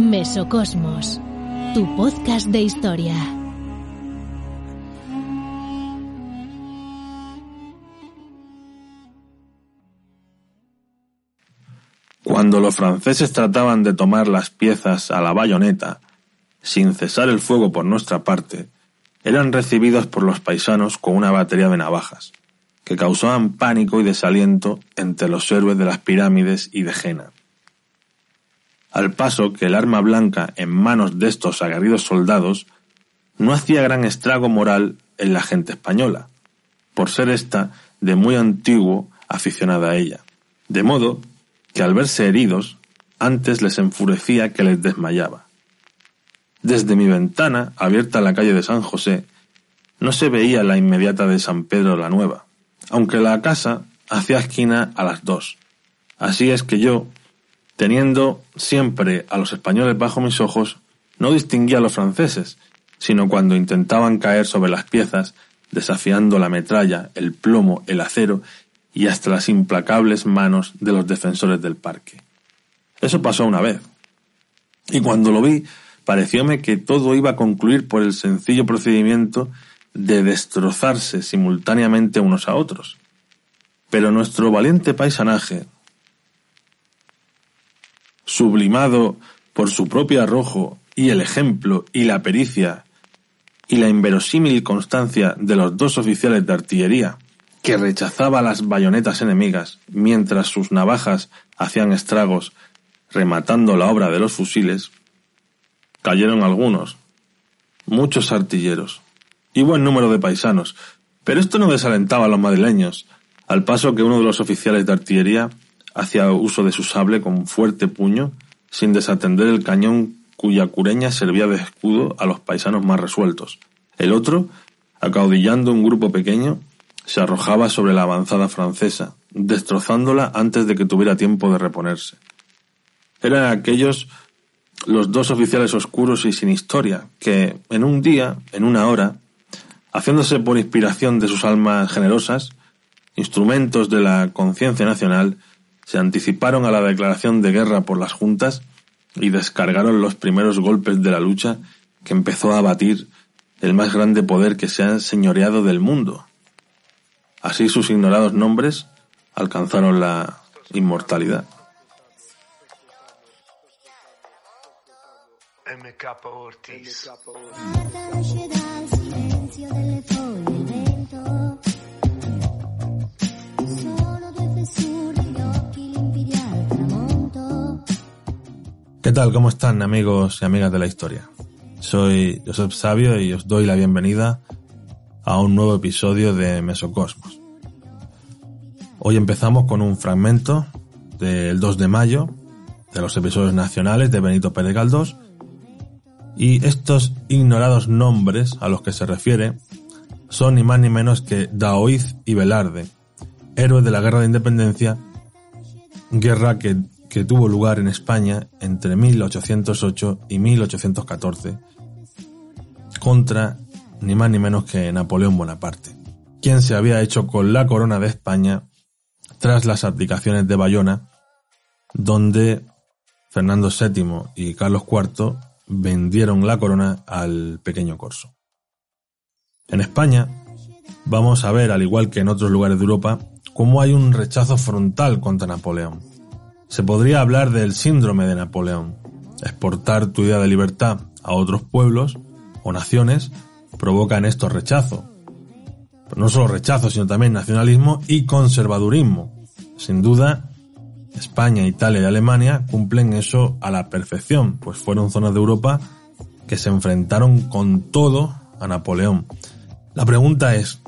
Mesocosmos, tu podcast de historia. Cuando los franceses trataban de tomar las piezas a la bayoneta, sin cesar el fuego por nuestra parte, eran recibidos por los paisanos con una batería de navajas, que causaban pánico y desaliento entre los héroes de las pirámides y de Jena. Al paso que el arma blanca en manos de estos aguerridos soldados no hacía gran estrago moral en la gente española, por ser ésta de muy antiguo aficionada a ella. De modo que al verse heridos, antes les enfurecía que les desmayaba. Desde mi ventana, abierta a la calle de San José, no se veía la inmediata de San Pedro la Nueva, aunque la casa hacía esquina a las dos. Así es que yo, teniendo siempre a los españoles bajo mis ojos, no distinguía a los franceses, sino cuando intentaban caer sobre las piezas, desafiando la metralla, el plomo, el acero y hasta las implacables manos de los defensores del parque. Eso pasó una vez. Y cuando lo vi, parecióme que todo iba a concluir por el sencillo procedimiento de destrozarse simultáneamente unos a otros. Pero nuestro valiente paisanaje, sublimado por su propio arrojo y el ejemplo y la pericia y la inverosímil constancia de los dos oficiales de artillería, que rechazaba las bayonetas enemigas mientras sus navajas hacían estragos rematando la obra de los fusiles, cayeron algunos, muchos artilleros y buen número de paisanos, pero esto no desalentaba a los madrileños, al paso que uno de los oficiales de artillería hacía uso de su sable con fuerte puño, sin desatender el cañón cuya cureña servía de escudo a los paisanos más resueltos. El otro, acaudillando un grupo pequeño, se arrojaba sobre la avanzada francesa, destrozándola antes de que tuviera tiempo de reponerse. Eran aquellos los dos oficiales oscuros y sin historia, que en un día, en una hora, haciéndose por inspiración de sus almas generosas, instrumentos de la conciencia nacional, se anticiparon a la declaración de guerra por las juntas y descargaron los primeros golpes de la lucha que empezó a abatir el más grande poder que se ha señoreado del mundo. Así sus ignorados nombres alcanzaron la inmortalidad. ¿Qué tal? ¿Cómo están amigos y amigas de la historia? Soy Josep Sabio y os doy la bienvenida a un nuevo episodio de Mesocosmos. Hoy empezamos con un fragmento del 2 de mayo de los episodios nacionales de Benito Pérez Galdós y estos ignorados nombres a los que se refiere son ni más ni menos que Daoiz y Velarde, héroes de la Guerra de Independencia, guerra que que tuvo lugar en España entre 1808 y 1814 contra ni más ni menos que Napoleón Bonaparte, quien se había hecho con la corona de España tras las abdicaciones de Bayona, donde Fernando VII y Carlos IV vendieron la corona al pequeño corso. En España vamos a ver, al igual que en otros lugares de Europa, cómo hay un rechazo frontal contra Napoleón se podría hablar del síndrome de Napoleón. Exportar tu idea de libertad a otros pueblos o naciones provoca en esto rechazo. Pero no solo rechazo, sino también nacionalismo y conservadurismo. Sin duda, España, Italia y Alemania cumplen eso a la perfección, pues fueron zonas de Europa que se enfrentaron con todo a Napoleón. La pregunta es,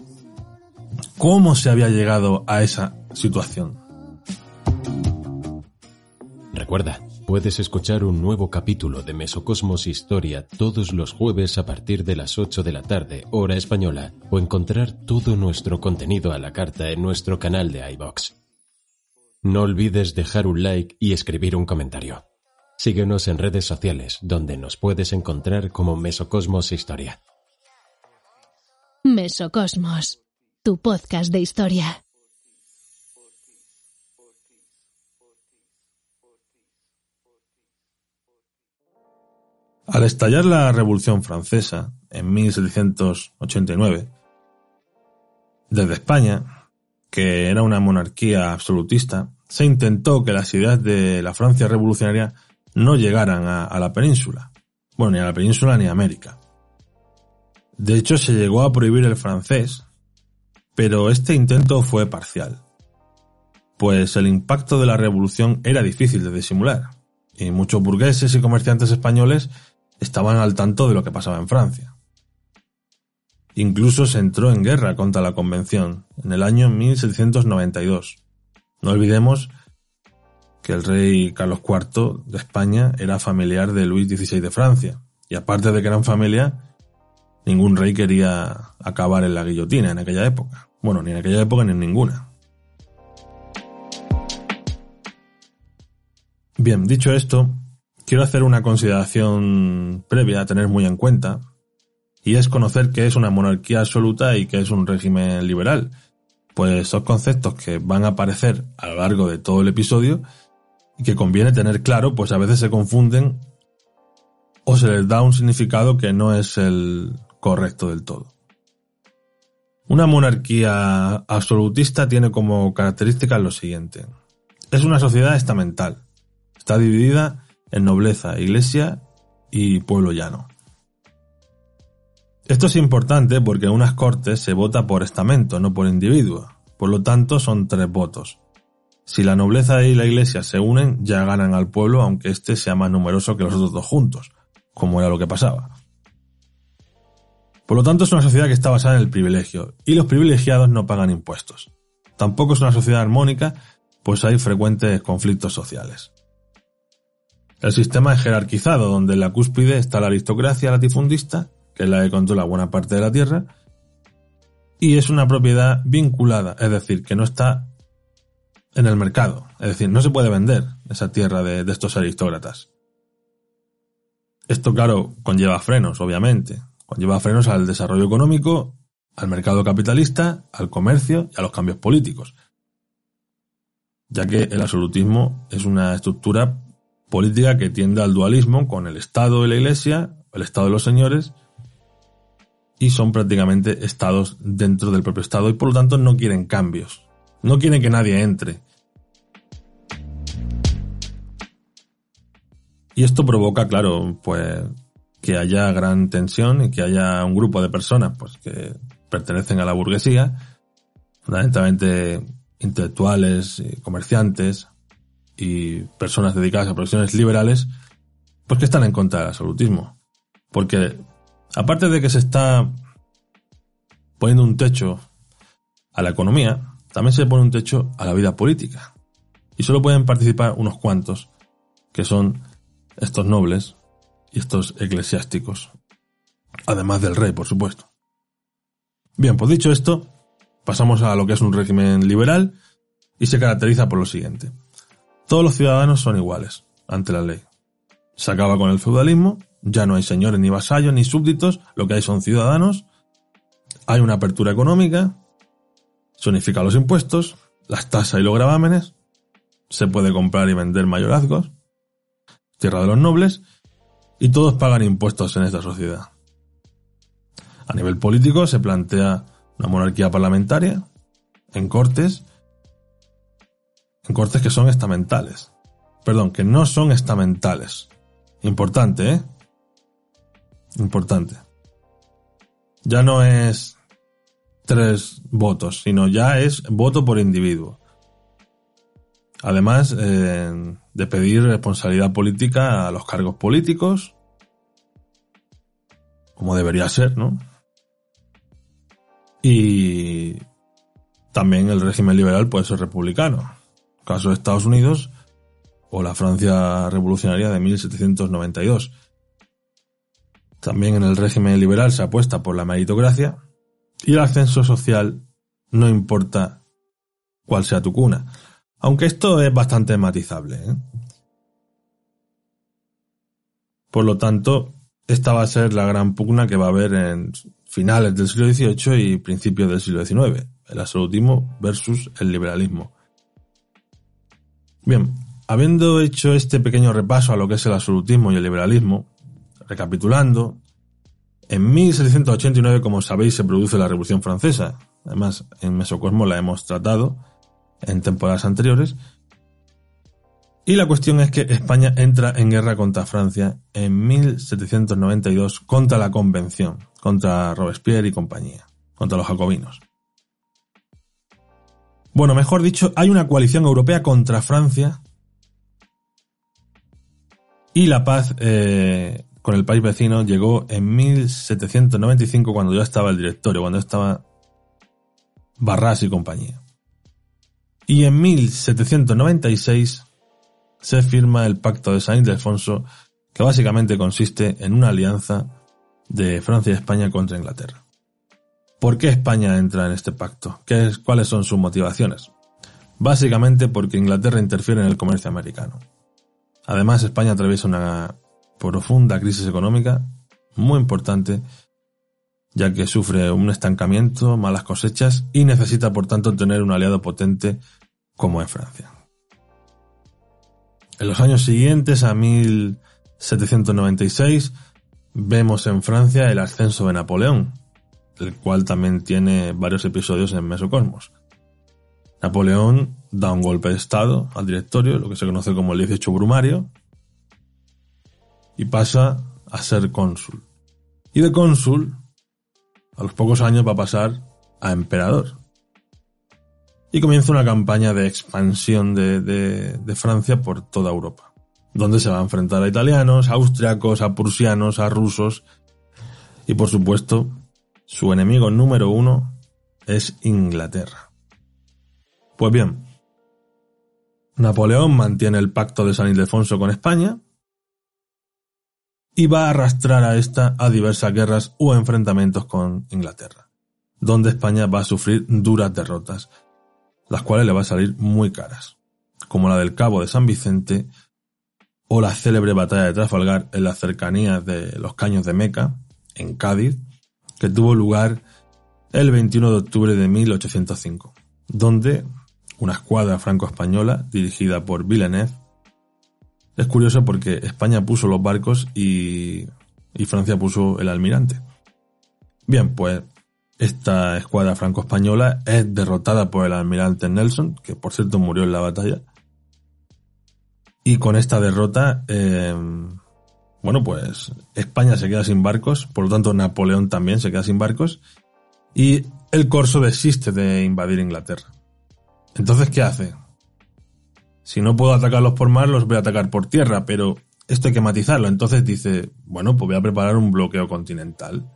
cómo se había llegado a esa situación. Recuerda, puedes escuchar un nuevo capítulo de Mesocosmos Historia todos los jueves a partir de las 8 de la tarde, hora española, o encontrar todo nuestro contenido a la carta en nuestro canal de iBox. No olvides dejar un like y escribir un comentario. Síguenos en redes sociales, donde nos puedes encontrar como Mesocosmos Historia. Mesocosmos, tu podcast de historia. Al estallar la Revolución Francesa en 1789, desde España, que era una monarquía absolutista, se intentó que las ideas de la Francia revolucionaria no llegaran a, la península. Bueno, ni a la península ni a América. De hecho, se llegó a prohibir el francés, pero este intento fue parcial, pues el impacto de la revolución era difícil de disimular, y muchos burgueses y comerciantes españoles estaban al tanto de lo que pasaba en Francia. Incluso se entró en guerra contra la Convención en el año 1792. No olvidemos que el rey Carlos IV de España era familiar de Luis XVI de Francia, y aparte de que eran familia, ningún rey quería acabar en la guillotina en aquella época. Bueno, ni en aquella época ni en ninguna. Bien, dicho esto, quiero hacer una consideración previa a tener muy en cuenta, y es conocer qué es una monarquía absoluta y qué es un régimen liberal, pues son conceptos que van a aparecer a lo largo de todo el episodio y que conviene tener claro, pues a veces se confunden o se les da un significado que no es el correcto del todo. Una monarquía absolutista tiene como características lo siguiente. Es una sociedad estamental. Está dividida en nobleza, iglesia y pueblo llano. Esto es importante porque en unas cortes se vota por estamento, no por individuo. Por lo tanto, son tres votos. Si la nobleza y la iglesia se unen, ya ganan al pueblo, aunque éste sea más numeroso que los otros dos juntos, como era lo que pasaba. Por lo tanto, es una sociedad que está basada en el privilegio, y los privilegiados no pagan impuestos. Tampoco es una sociedad armónica, pues hay frecuentes conflictos sociales. El sistema es jerarquizado, donde en la cúspide está la aristocracia latifundista, que es la que controla buena parte de la tierra, y es una propiedad vinculada, es decir, que no está en el mercado, es decir, no se puede vender esa tierra de, de estos aristócratas. Esto, claro, conlleva frenos, obviamente, conlleva frenos al desarrollo económico, al mercado capitalista, al comercio y a los cambios políticos, ya que el absolutismo es una estructura política que tiende al dualismo con el Estado y la Iglesia, el Estado de los señores, y son prácticamente estados dentro del propio Estado y por lo tanto no quieren cambios, no quieren que nadie entre. Y esto provoca, claro, pues que haya gran tensión y que haya un grupo de personas pues que pertenecen a la burguesía, fundamentalmente intelectuales, comerciantes, y personas dedicadas a profesiones liberales, pues que están en contra del absolutismo. Porque, aparte de que se está poniendo un techo a la economía, también se pone un techo a la vida política. Y solo pueden participar unos cuantos, que son estos nobles y estos eclesiásticos. Además del rey, por supuesto. Bien, pues dicho esto, pasamos a lo que es un régimen liberal y se caracteriza por lo siguiente. Todos los ciudadanos son iguales ante la ley. Se acaba con el feudalismo, ya no hay señores ni vasallos ni súbditos, lo que hay son ciudadanos, hay una apertura económica, se unifican los impuestos, las tasas y los gravámenes, se puede comprar y vender mayorazgos, tierra de los nobles, y todos pagan impuestos en esta sociedad. A nivel político se plantea una monarquía parlamentaria, en cortes, cortes que son estamentales. Perdón, que no son estamentales. Importante, ¿eh? Importante. Ya no es tres votos, sino ya es voto por individuo. Además eh, de pedir responsabilidad política a los cargos políticos, como debería ser, ¿no? Y también el régimen liberal puede ser republicano. Caso de Estados Unidos o la Francia revolucionaria de 1792. También en el régimen liberal se apuesta por la meritocracia y el ascenso social no importa cuál sea tu cuna. Aunque esto es bastante matizable. ¿eh? Por lo tanto, esta va a ser la gran pugna que va a haber en finales del siglo XVIII y principios del siglo XIX, el absolutismo versus el liberalismo. Bien, habiendo hecho este pequeño repaso a lo que es el absolutismo y el liberalismo, recapitulando, en 1789, como sabéis, se produce la Revolución Francesa. Además, en Mesocosmo la hemos tratado en temporadas anteriores. Y la cuestión es que España entra en guerra contra Francia en 1792 contra la Convención, contra Robespierre y compañía, contra los jacobinos. Bueno, mejor dicho, hay una coalición europea contra Francia y la paz eh, con el país vecino llegó en 1795 cuando ya estaba el directorio, cuando estaba Barras y compañía. Y en 1796 se firma el Pacto de San Ildefonso, que básicamente consiste en una alianza de Francia y España contra Inglaterra. ¿Por qué España entra en este pacto? ¿Qué es, ¿Cuáles son sus motivaciones? Básicamente porque Inglaterra interfiere en el comercio americano. Además, España atraviesa una profunda crisis económica muy importante, ya que sufre un estancamiento, malas cosechas y necesita por tanto tener un aliado potente como es Francia. En los años siguientes, a 1796, vemos en Francia el ascenso de Napoleón, el cual también tiene varios episodios en Mesocosmos. Napoleón da un golpe de Estado al directorio, lo que se conoce como el 18 Brumario, y pasa a ser cónsul. Y de cónsul, a los pocos años va a pasar a emperador y comienza una campaña de expansión de, Francia por toda Europa, donde se va a enfrentar a italianos, a austriacos, a prusianos, a rusos y por supuesto su enemigo número uno es Inglaterra. Pues bien, Napoleón mantiene el pacto de San Ildefonso con España y va a arrastrar a esta a diversas guerras o enfrentamientos con Inglaterra, donde España va a sufrir duras derrotas las cuales le va a salir muy caras, como la del Cabo de San Vicente o la célebre batalla de Trafalgar en las cercanías de los Caños de Meca, en Cádiz, que tuvo lugar el 21 de octubre de 1805, donde una escuadra franco-española dirigida por Villeneuve es curioso porque España puso los barcos y, y Francia puso el almirante. Bien, pues esta escuadra franco-española es derrotada por el almirante Nelson, que por cierto murió en la batalla. Y con esta derrota, eh, bueno, pues España se queda sin barcos, por lo tanto Napoleón también se queda sin barcos, y el corso desiste de invadir Inglaterra. Entonces, ¿qué hace? Si no puedo atacarlos por mar, los voy a atacar por tierra, pero esto hay que matizarlo. Entonces dice, bueno, pues voy a preparar un bloqueo continental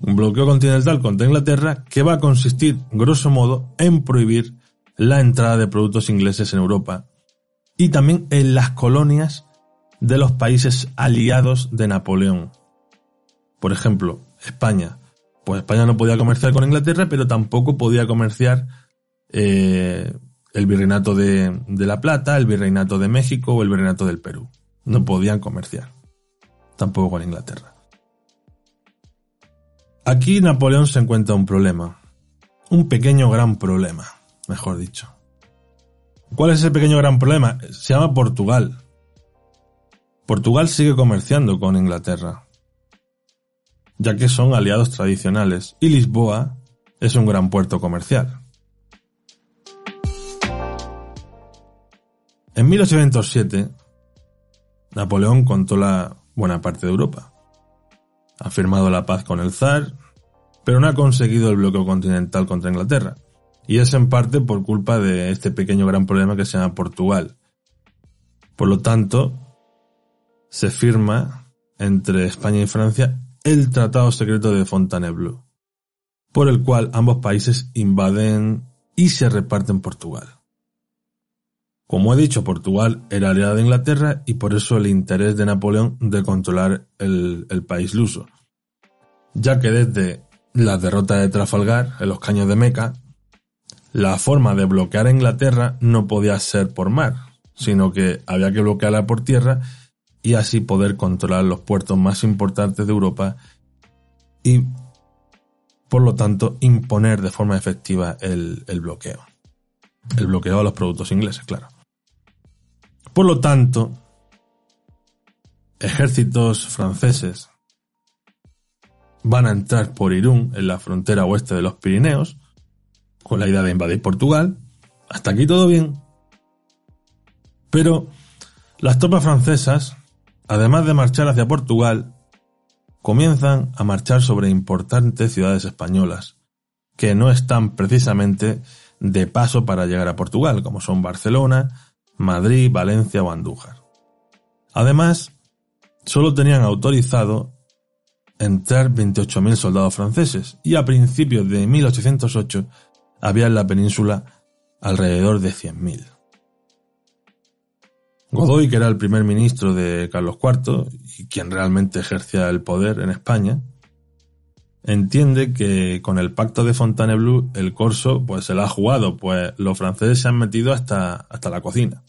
un bloqueo continental contra Inglaterra que va a consistir, grosso modo, en prohibir la entrada de productos ingleses en Europa y también en las colonias de los países aliados de Napoleón. Por ejemplo, España. Pues España no podía comerciar con Inglaterra, pero tampoco podía comerciar eh, el virreinato de, de La Plata, el virreinato de México o el virreinato del Perú. No podían comerciar. Tampoco con Inglaterra. Aquí Napoleón se encuentra un problema. Un pequeño gran problema, mejor dicho. ¿Cuál es ese pequeño gran problema? Se llama Portugal. Portugal sigue comerciando con Inglaterra, ya que son aliados tradicionales, y Lisboa es un gran puerto comercial. En 1807, Napoleón controla buena parte de Europa ha firmado la paz con el zar, pero no ha conseguido el bloqueo continental contra Inglaterra. Y es en parte por culpa de este pequeño gran problema que se llama Portugal. Por lo tanto, se firma entre España y Francia el Tratado Secreto de Fontainebleau. por el cual ambos países invaden y se reparten Portugal. Como he dicho, Portugal era aliado de Inglaterra y por eso el interés de Napoleón de controlar el, el país luso, ya que desde la derrota de Trafalgar en los caños de Meca, la forma de bloquear a Inglaterra no podía ser por mar, sino que había que bloquearla por tierra y así poder controlar los puertos más importantes de Europa y, por lo tanto, imponer de forma efectiva el, el bloqueo. El bloqueo a los productos ingleses, claro. Por lo tanto, ejércitos franceses van a entrar por Irún, en la frontera oeste de los Pirineos, con la idea de invadir Portugal. Hasta aquí todo bien. Pero las tropas francesas, además de marchar hacia Portugal, comienzan a marchar sobre importantes ciudades españolas, que no están precisamente de paso para llegar a Portugal, como son Barcelona, Madrid, Valencia o Andújar. Además, solo tenían autorizado entrar 28.000 soldados franceses y a principios de 1808 había en la península alrededor de 100.000. Godoy, que era el primer ministro de Carlos IV y quien realmente ejercía el poder en España, entiende que con el pacto de Fontainebleau el corso pues se la ha jugado, pues los franceses se han metido hasta, hasta la cocina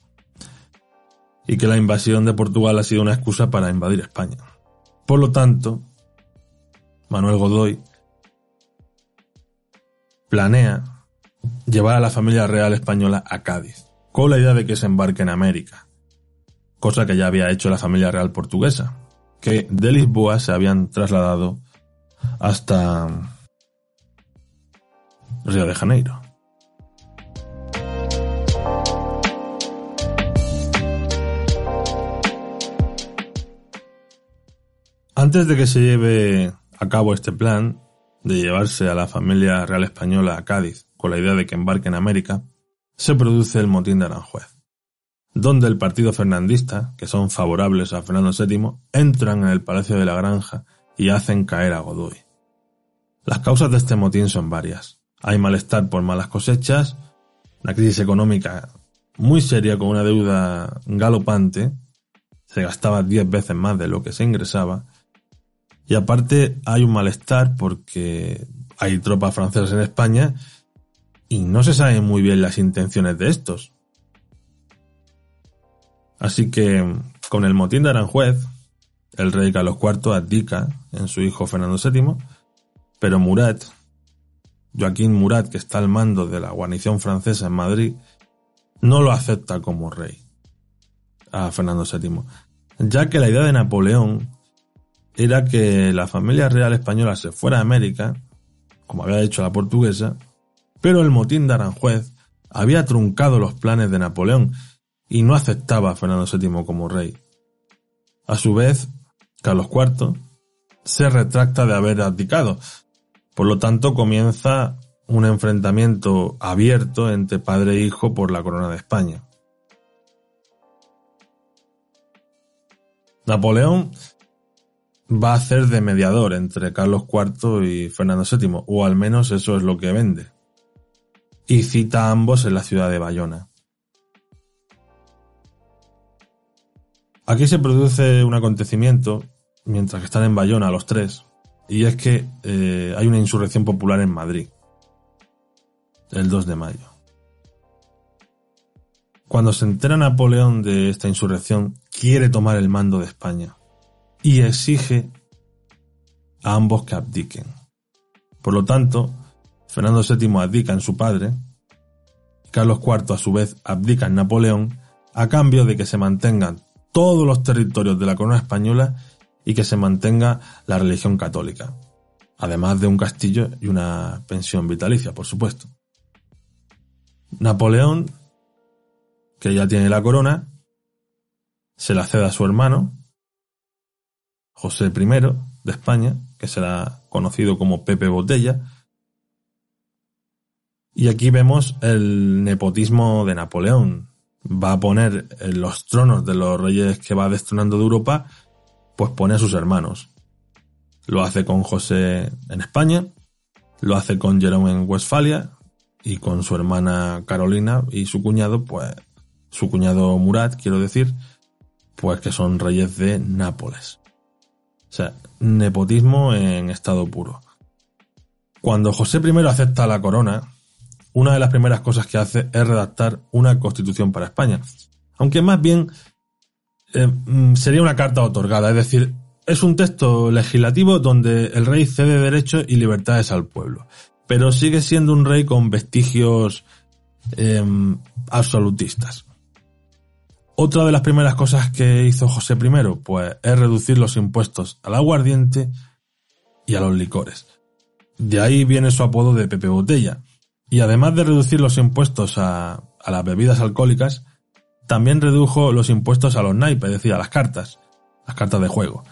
y que la invasión de Portugal ha sido una excusa para invadir España. Por lo tanto, Manuel Godoy planea llevar a la familia real española a Cádiz, con la idea de que se embarque en América, cosa que ya había hecho la familia real portuguesa, que de Lisboa se habían trasladado hasta Río de Janeiro. Antes de que se lleve a cabo este plan de llevarse a la familia real española a Cádiz con la idea de que embarque en América, se produce el motín de Aranjuez, donde el partido fernandista, que son favorables a Fernando VII, entran en el Palacio de la Granja y hacen caer a Godoy. Las causas de este motín son varias. Hay malestar por malas cosechas, una crisis económica muy seria con una deuda galopante, se gastaba diez veces más de lo que se ingresaba, y aparte hay un malestar porque hay tropas francesas en España y no se saben muy bien las intenciones de estos. Así que con el motín de Aranjuez, el rey Carlos IV abdica en su hijo Fernando VII, pero Murat, Joaquín Murat, que está al mando de la guarnición francesa en Madrid, no lo acepta como rey a Fernando VII, ya que la idea de Napoleón era que la familia real española se fuera a América, como había hecho la portuguesa, pero el motín de Aranjuez había truncado los planes de Napoleón y no aceptaba a Fernando VII como rey. A su vez, Carlos IV se retracta de haber abdicado, por lo tanto comienza un enfrentamiento abierto entre padre e hijo por la corona de España. Napoleón va a ser de mediador entre Carlos IV y Fernando VII, o al menos eso es lo que vende. Y cita a ambos en la ciudad de Bayona. Aquí se produce un acontecimiento mientras que están en Bayona los tres, y es que eh, hay una insurrección popular en Madrid, el 2 de mayo. Cuando se entera Napoleón de esta insurrección, quiere tomar el mando de España y exige a ambos que abdiquen. Por lo tanto, Fernando VII abdica en su padre, Carlos IV a su vez abdica en Napoleón, a cambio de que se mantengan todos los territorios de la corona española y que se mantenga la religión católica, además de un castillo y una pensión vitalicia, por supuesto. Napoleón, que ya tiene la corona, se la cede a su hermano, José I de España, que será conocido como Pepe Botella. Y aquí vemos el nepotismo de Napoleón. Va a poner en los tronos de los reyes que va destronando de Europa, pues pone a sus hermanos. Lo hace con José en España, Lo hace con Jerome en Westfalia y con su hermana Carolina y su cuñado, pues, su cuñado Murat, quiero decir, pues que son reyes de Nápoles. O sea, nepotismo en estado puro. Cuando José I acepta la corona, una de las primeras cosas que hace es redactar una constitución para España. Aunque más bien eh, mm, sería una carta otorgada, es decir, es un texto legislativo donde el rey cede derechos y libertades al pueblo, pero sigue siendo un rey con vestigios em, absolutistas. Otra de las primeras cosas que hizo José I, pues, es reducir los impuestos al aguardiente y a los licores. De ahí viene su apodo de Pepe Botella. Y además de reducir los impuestos a, las bebidas alcohólicas, también redujo los impuestos a los naipes, es decir, a las cartas, las cartas de juego.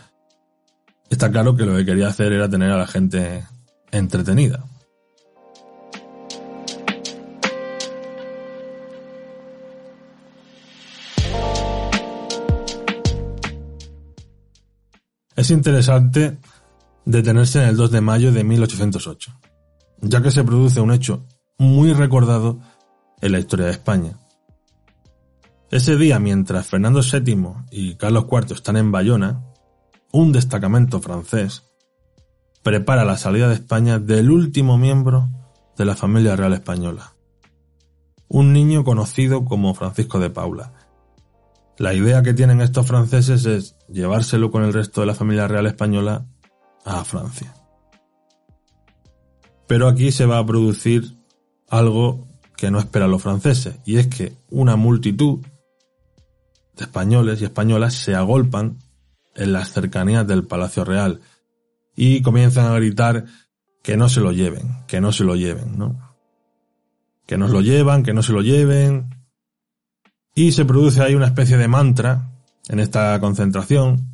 Está claro que lo que quería hacer era tener a la gente entretenida. Es interesante detenerse en el 2 de mayo de 1808, ya que se produce un hecho muy recordado en la historia de España. Ese día, mientras Fernando VII y Carlos IV están en Bayona, un destacamento francés prepara la salida de España del último miembro de la familia real española, un niño conocido como Francisco de Paula. La idea que tienen estos franceses es llevárselo con el resto de la familia real española a Francia. Pero aquí se va a producir algo que no esperan los franceses, y es que una multitud de españoles y españolas se agolpan en las cercanías del Palacio Real y comienzan a gritar que no se lo lleven, que no se lo lleven, ¿no? Que nos lo llevan, que no se lo lleven. Y se produce ahí una especie de mantra en esta concentración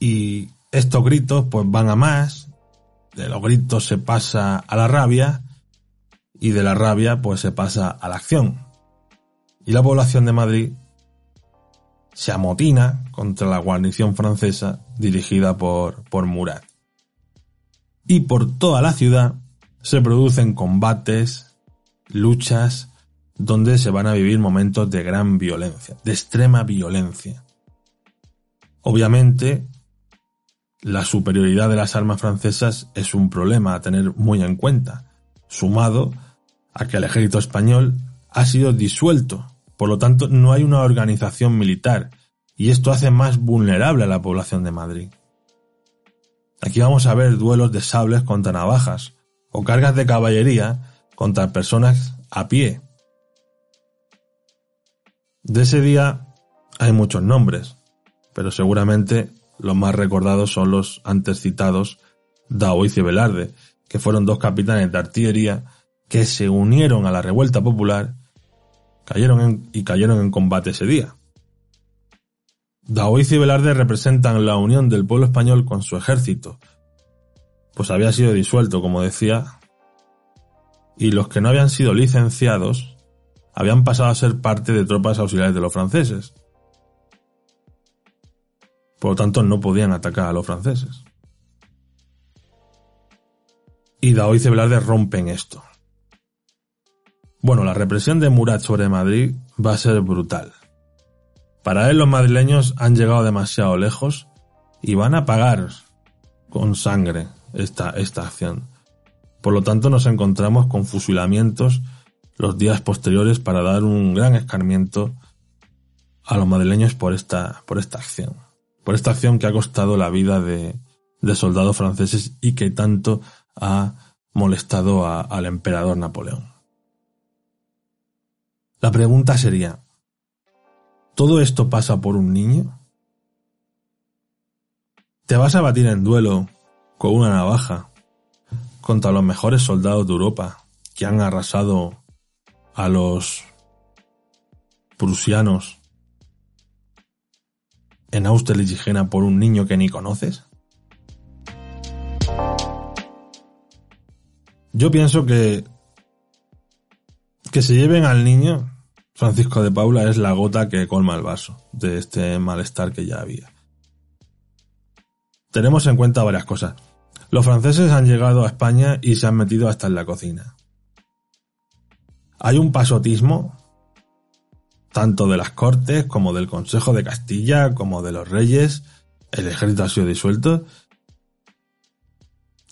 y estos gritos pues van a más, de los gritos se pasa a la rabia y de la rabia pues se pasa a la acción. Y la población de Madrid se amotina contra la guarnición francesa dirigida por, por Murat. Y por toda la ciudad se producen combates, luchas, donde se van a vivir momentos de gran violencia, de extrema violencia. Obviamente, la superioridad de las armas francesas es un problema a tener muy en cuenta, sumado a que el ejército español ha sido disuelto por lo tanto, no hay una organización militar y esto hace más vulnerable a la población de Madrid. Aquí vamos a ver duelos de sables contra navajas o cargas de caballería contra personas a pie. De ese día hay muchos nombres, pero seguramente los más recordados son los antes citados Daoiz y Velarde, que fueron dos capitanes de artillería que se unieron a la revuelta popular cayeron y cayeron en combate ese día. Daoiz y Velarde representan la unión del pueblo español con su ejército, pues había sido disuelto, como decía, y los que no habían sido licenciados habían pasado a ser parte de tropas auxiliares de los franceses. Por lo tanto, no podían atacar a los franceses. Y Daoiz y Velarde rompen esto. Bueno, la represión de Murat sobre Madrid va a ser brutal. Para él los madrileños han llegado demasiado lejos y van a pagar con sangre esta, esta acción. Por lo tanto nos encontramos con fusilamientos los días posteriores para dar un gran escarmiento a los madrileños por esta, por esta acción. Por esta acción que ha costado la vida de, de soldados franceses y que tanto ha molestado al emperador Napoleón. La pregunta sería, ¿todo esto pasa por un niño? ¿Te vas a batir en duelo con una navaja contra los mejores soldados de Europa que han arrasado a los prusianos en Austerlitz y por un niño que ni conoces? Yo pienso que que se lleven al niño, Francisco de Paula, es la gota que colma el vaso de este malestar que ya había. Tenemos en cuenta varias cosas. Los franceses han llegado a España y se han metido hasta en la cocina. Hay un pasotismo, tanto de las Cortes como del Consejo de Castilla, como de los reyes, el ejército ha sido disuelto,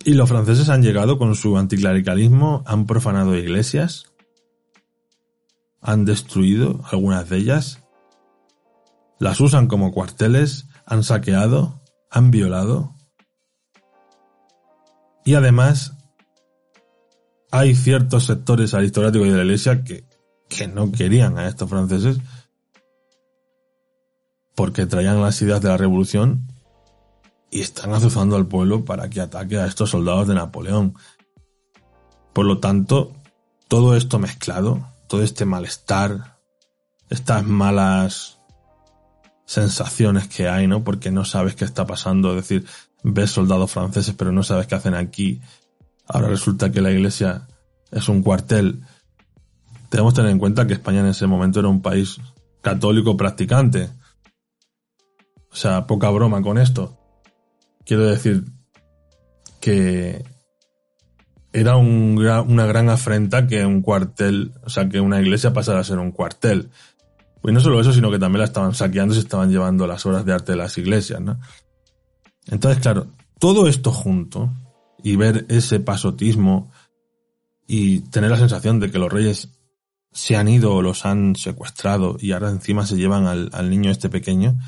y los franceses han llegado con su anticlericalismo, han profanado iglesias, han destruido algunas de ellas, las usan como cuarteles, han saqueado, han violado. Y además hay ciertos sectores aristocráticos de la iglesia que, que no querían a estos franceses porque traían las ideas de la revolución y están azuzando al pueblo para que ataque a estos soldados de Napoleón. Por lo tanto, todo esto mezclado, todo este malestar, estas malas sensaciones que hay, ¿no? Porque no sabes qué está pasando, es decir, ves soldados franceses pero no sabes qué hacen aquí. Ahora resulta que la iglesia es un cuartel. Tenemos que tener en cuenta que España en ese momento era un país católico practicante. O sea, poca broma con esto. Quiero decir que era una gran afrenta que un cuartel, o sea, que una iglesia pasara a ser un cuartel. Y no solo eso, sino que también la estaban saqueando y se estaban llevando las obras de arte de las iglesias, ¿no? Entonces, claro, todo esto junto y ver ese pasotismo y tener la sensación de que los reyes se han ido o los han secuestrado y ahora encima se llevan al niño este pequeño.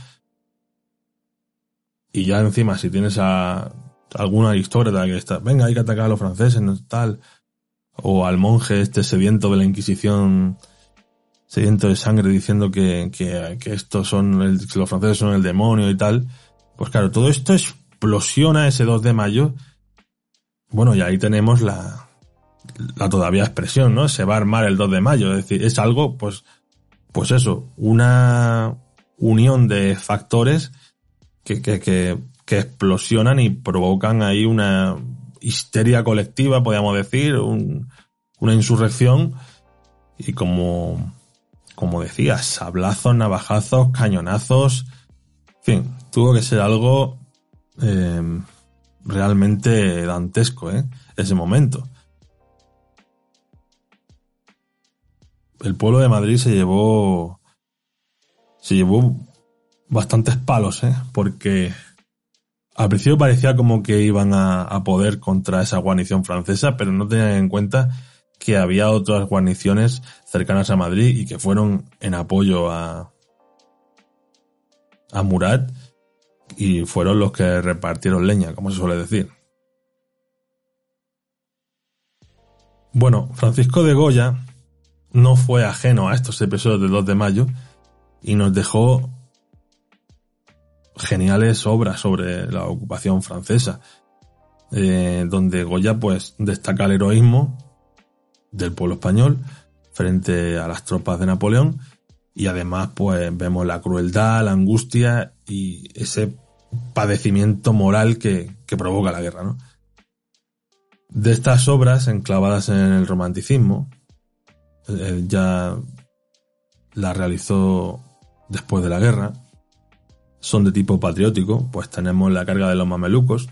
Y ya encima si tienes a alguna aristócrata que está, venga, hay que atacar a los franceses, no tal, o al monje este sediento de la Inquisición sediento de sangre diciendo que, que, estos son, que los franceses son el demonio y tal. Pues claro, todo esto explosiona ese 2 de mayo. Bueno, y ahí tenemos la, la todavía expresión, ¿no? Se va a armar el 2 de mayo. Es decir, es algo, pues, pues eso, una unión de factores que, que, que, que explosionan y provocan ahí una histeria colectiva, podríamos decir, un, una insurrección. Y como, como decía, sablazos, navajazos, cañonazos. En fin, tuvo que ser algo eh, realmente dantesco, ¿eh? Ese momento. El pueblo de Madrid se llevó. Se llevó bastantes palos, ¿eh? Porque al principio parecía como que iban a, poder contra esa guarnición francesa, pero no tenían en cuenta que había otras guarniciones cercanas a Madrid y que fueron en apoyo a, a Murat y fueron los que repartieron leña, como se suele decir. Bueno, Francisco de Goya no fue ajeno a estos episodios del 2 de mayo y nos dejó geniales obras sobre la ocupación francesa, eh, donde Goya pues destaca el heroísmo del pueblo español frente a las tropas de Napoleón y además pues vemos la crueldad, la angustia y ese padecimiento moral que, provoca la guerra. ¿no? De estas obras enclavadas en el romanticismo, eh, ya la realizó después de la guerra, son de tipo patriótico, pues tenemos La carga de los mamelucos,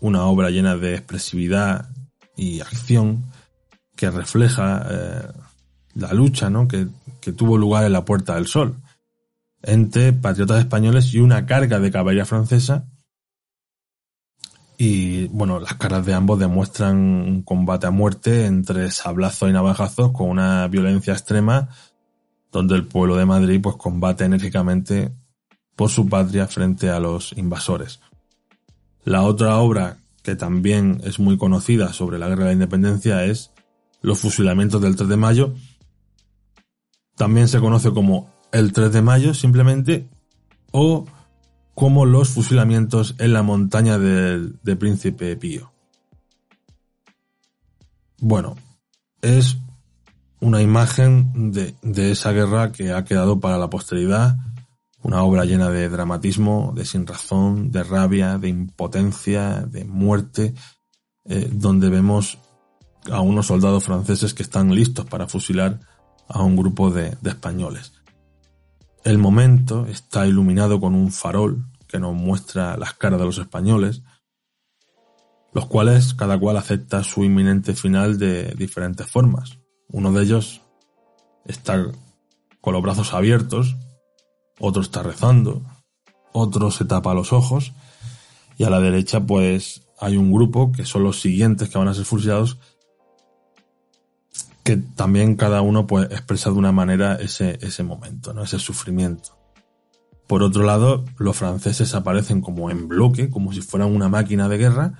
una obra llena de expresividad y acción, que refleja eh, la lucha ¿no? que, que, tuvo lugar en la Puerta del Sol entre patriotas españoles y una carga de caballería francesa. Y bueno, las caras de ambos demuestran un combate a muerte entre sablazos y navajazos con una violencia extrema donde el pueblo de Madrid pues combate enérgicamente por su patria frente a los invasores. La otra obra que también es muy conocida sobre la guerra de la independencia es los fusilamientos del 3 de mayo. También se conoce como el 3 de mayo simplemente o como los fusilamientos en la montaña de Príncipe Pío. Bueno, es una imagen de, esa guerra que ha quedado para la posteridad, una obra llena de dramatismo, de sinrazón, de rabia, de impotencia, de muerte, eh, donde vemos a unos soldados franceses que están listos para fusilar a un grupo de, españoles. El momento está iluminado con un farol que nos muestra las caras de los españoles. los cuales cada cual acepta su inminente final de diferentes formas. Uno de ellos está con los brazos abiertos, otro está rezando, otro se tapa los ojos y a la derecha pues hay un grupo que son los siguientes que van a ser fusilados que también cada uno pues expresa de una manera ese, ese momento, ¿no? ese sufrimiento. Por otro lado, los franceses aparecen como en bloque, como si fueran una máquina de guerra,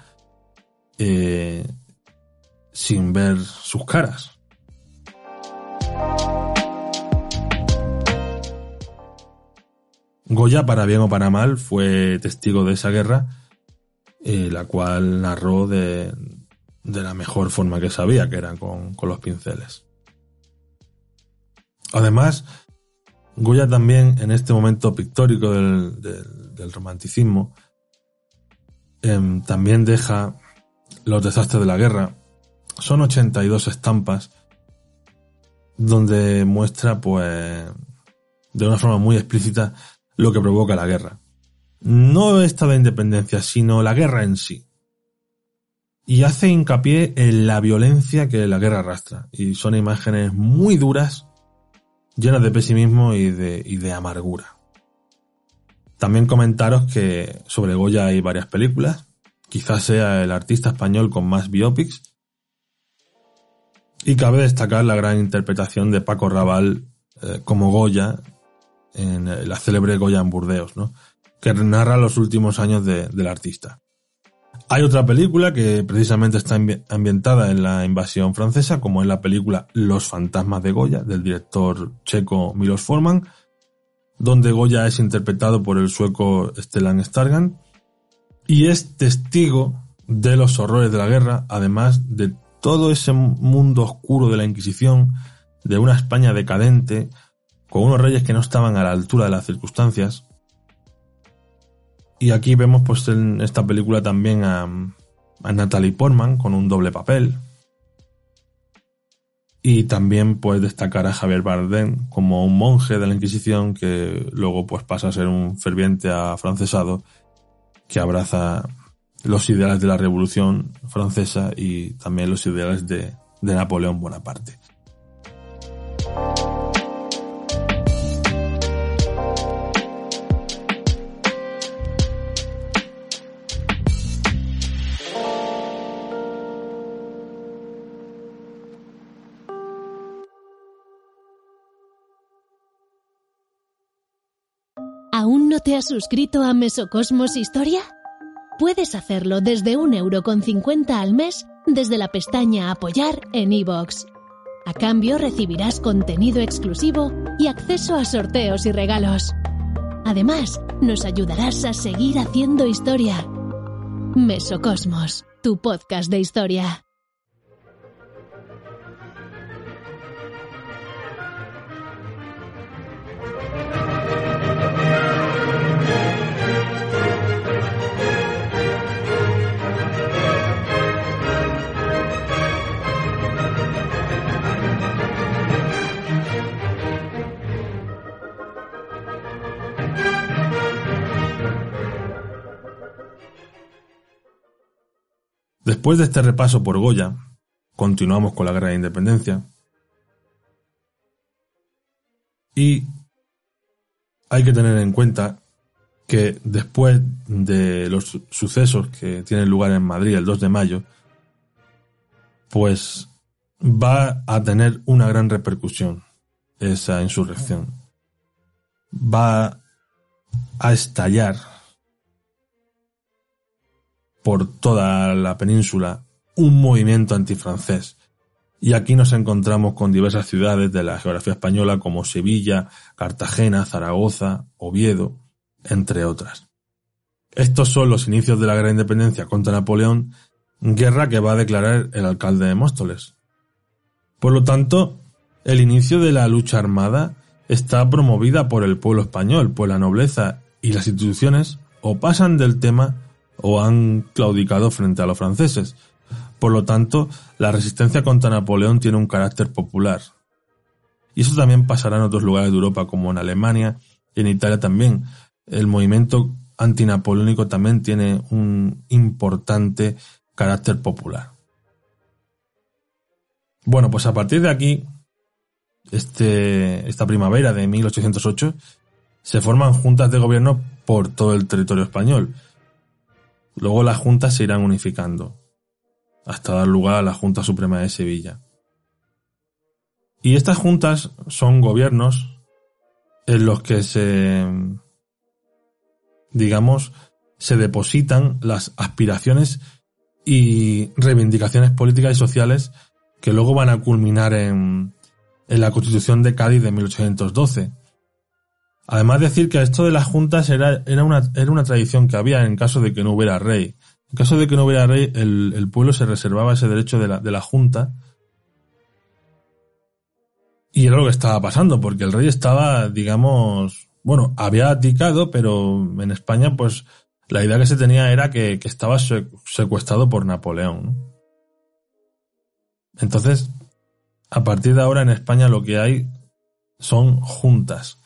eh, sin ver sus caras. Goya, para bien o para mal, fue testigo de esa guerra, eh, la cual narró de, la mejor forma que sabía, que era con, los pinceles. Además, Goya también, en este momento pictórico del, del, romanticismo, em, también deja los desastres de la guerra. Son 82 estampas donde muestra, pues, de una forma muy explícita lo que provoca la guerra. No esta de independencia, sino la guerra en sí. Y hace hincapié en la violencia que la guerra arrastra. Y son imágenes muy duras, llenas de pesimismo y de, y de amargura. También comentaros que sobre Goya hay varias películas. Quizás sea el artista español con más biopics. Y cabe destacar la gran interpretación de Paco Raval eh, como Goya en la célebre Goya en Burdeos, ¿no? que narra los últimos años del artista. Hay otra película que precisamente está ambientada en la invasión francesa, como en la película Los fantasmas de Goya, del director checo Milos Forman, donde Goya es interpretado por el sueco Stellan Stargan y es testigo de los horrores de la guerra, además de todo ese mundo oscuro de la Inquisición, de una España decadente, con unos reyes que no estaban a la altura de las circunstancias. Y aquí vemos pues en esta película también a, Natalie Portman con un doble papel. Y también puedes destacar a Javier Bardem como un monje de la Inquisición que luego pues pasa a ser un ferviente afrancesado que abraza los ideales de la Revolución Francesa y también los ideales de Napoleón Bonaparte. Te has suscrito a Mesocosmos Historia? Puedes hacerlo desde un euro con cincuenta al mes desde la pestaña Apoyar en iVoox. A cambio recibirás contenido exclusivo y acceso a sorteos y regalos. Además, nos ayudarás a seguir haciendo historia. Mesocosmos, tu podcast de historia. Después de este repaso por Goya, continuamos con la Guerra de Independencia. Y hay que tener en cuenta que después de los sucesos que tienen lugar en Madrid el 2 de mayo, pues va a tener una gran repercusión esa insurrección. Va a estallar por toda la península un movimiento antifrancés. Y aquí nos encontramos con diversas ciudades de la geografía española como Sevilla, Cartagena, Zaragoza, Oviedo, entre otras. Estos son los inicios de la de Independencia contra Napoleón, guerra que va a declarar el alcalde de Móstoles. Por lo tanto, el inicio de la lucha armada está promovida por el pueblo español, pues la nobleza y las instituciones o pasan del tema o han claudicado frente a los franceses. Por lo tanto, la resistencia contra Napoleón tiene un carácter popular. Y eso también pasará en otros lugares de Europa, como en Alemania y en Italia también. El movimiento antinapoleónico también tiene un importante carácter popular. Bueno, pues a partir de aquí, este, esta primavera de 1808, se forman juntas de gobierno por todo el territorio español. Luego las juntas se irán unificando, hasta dar lugar a la Junta Suprema de Sevilla. Y estas juntas son gobiernos en los que se, digamos, se depositan las aspiraciones y reivindicaciones políticas y sociales que luego van a culminar en, la Constitución de Cádiz de 1812. Además decir que esto de las juntas era, era, una, era una tradición que había en caso de que no hubiera rey. En caso de que no hubiera rey, el, el pueblo se reservaba ese derecho de la, de la junta y era lo que estaba pasando, porque el rey estaba, digamos, bueno, había abdicado, pero en España, pues, la idea que se tenía era que, estaba secuestrado por Napoleón. Entonces, a partir de ahora en España lo que hay son juntas.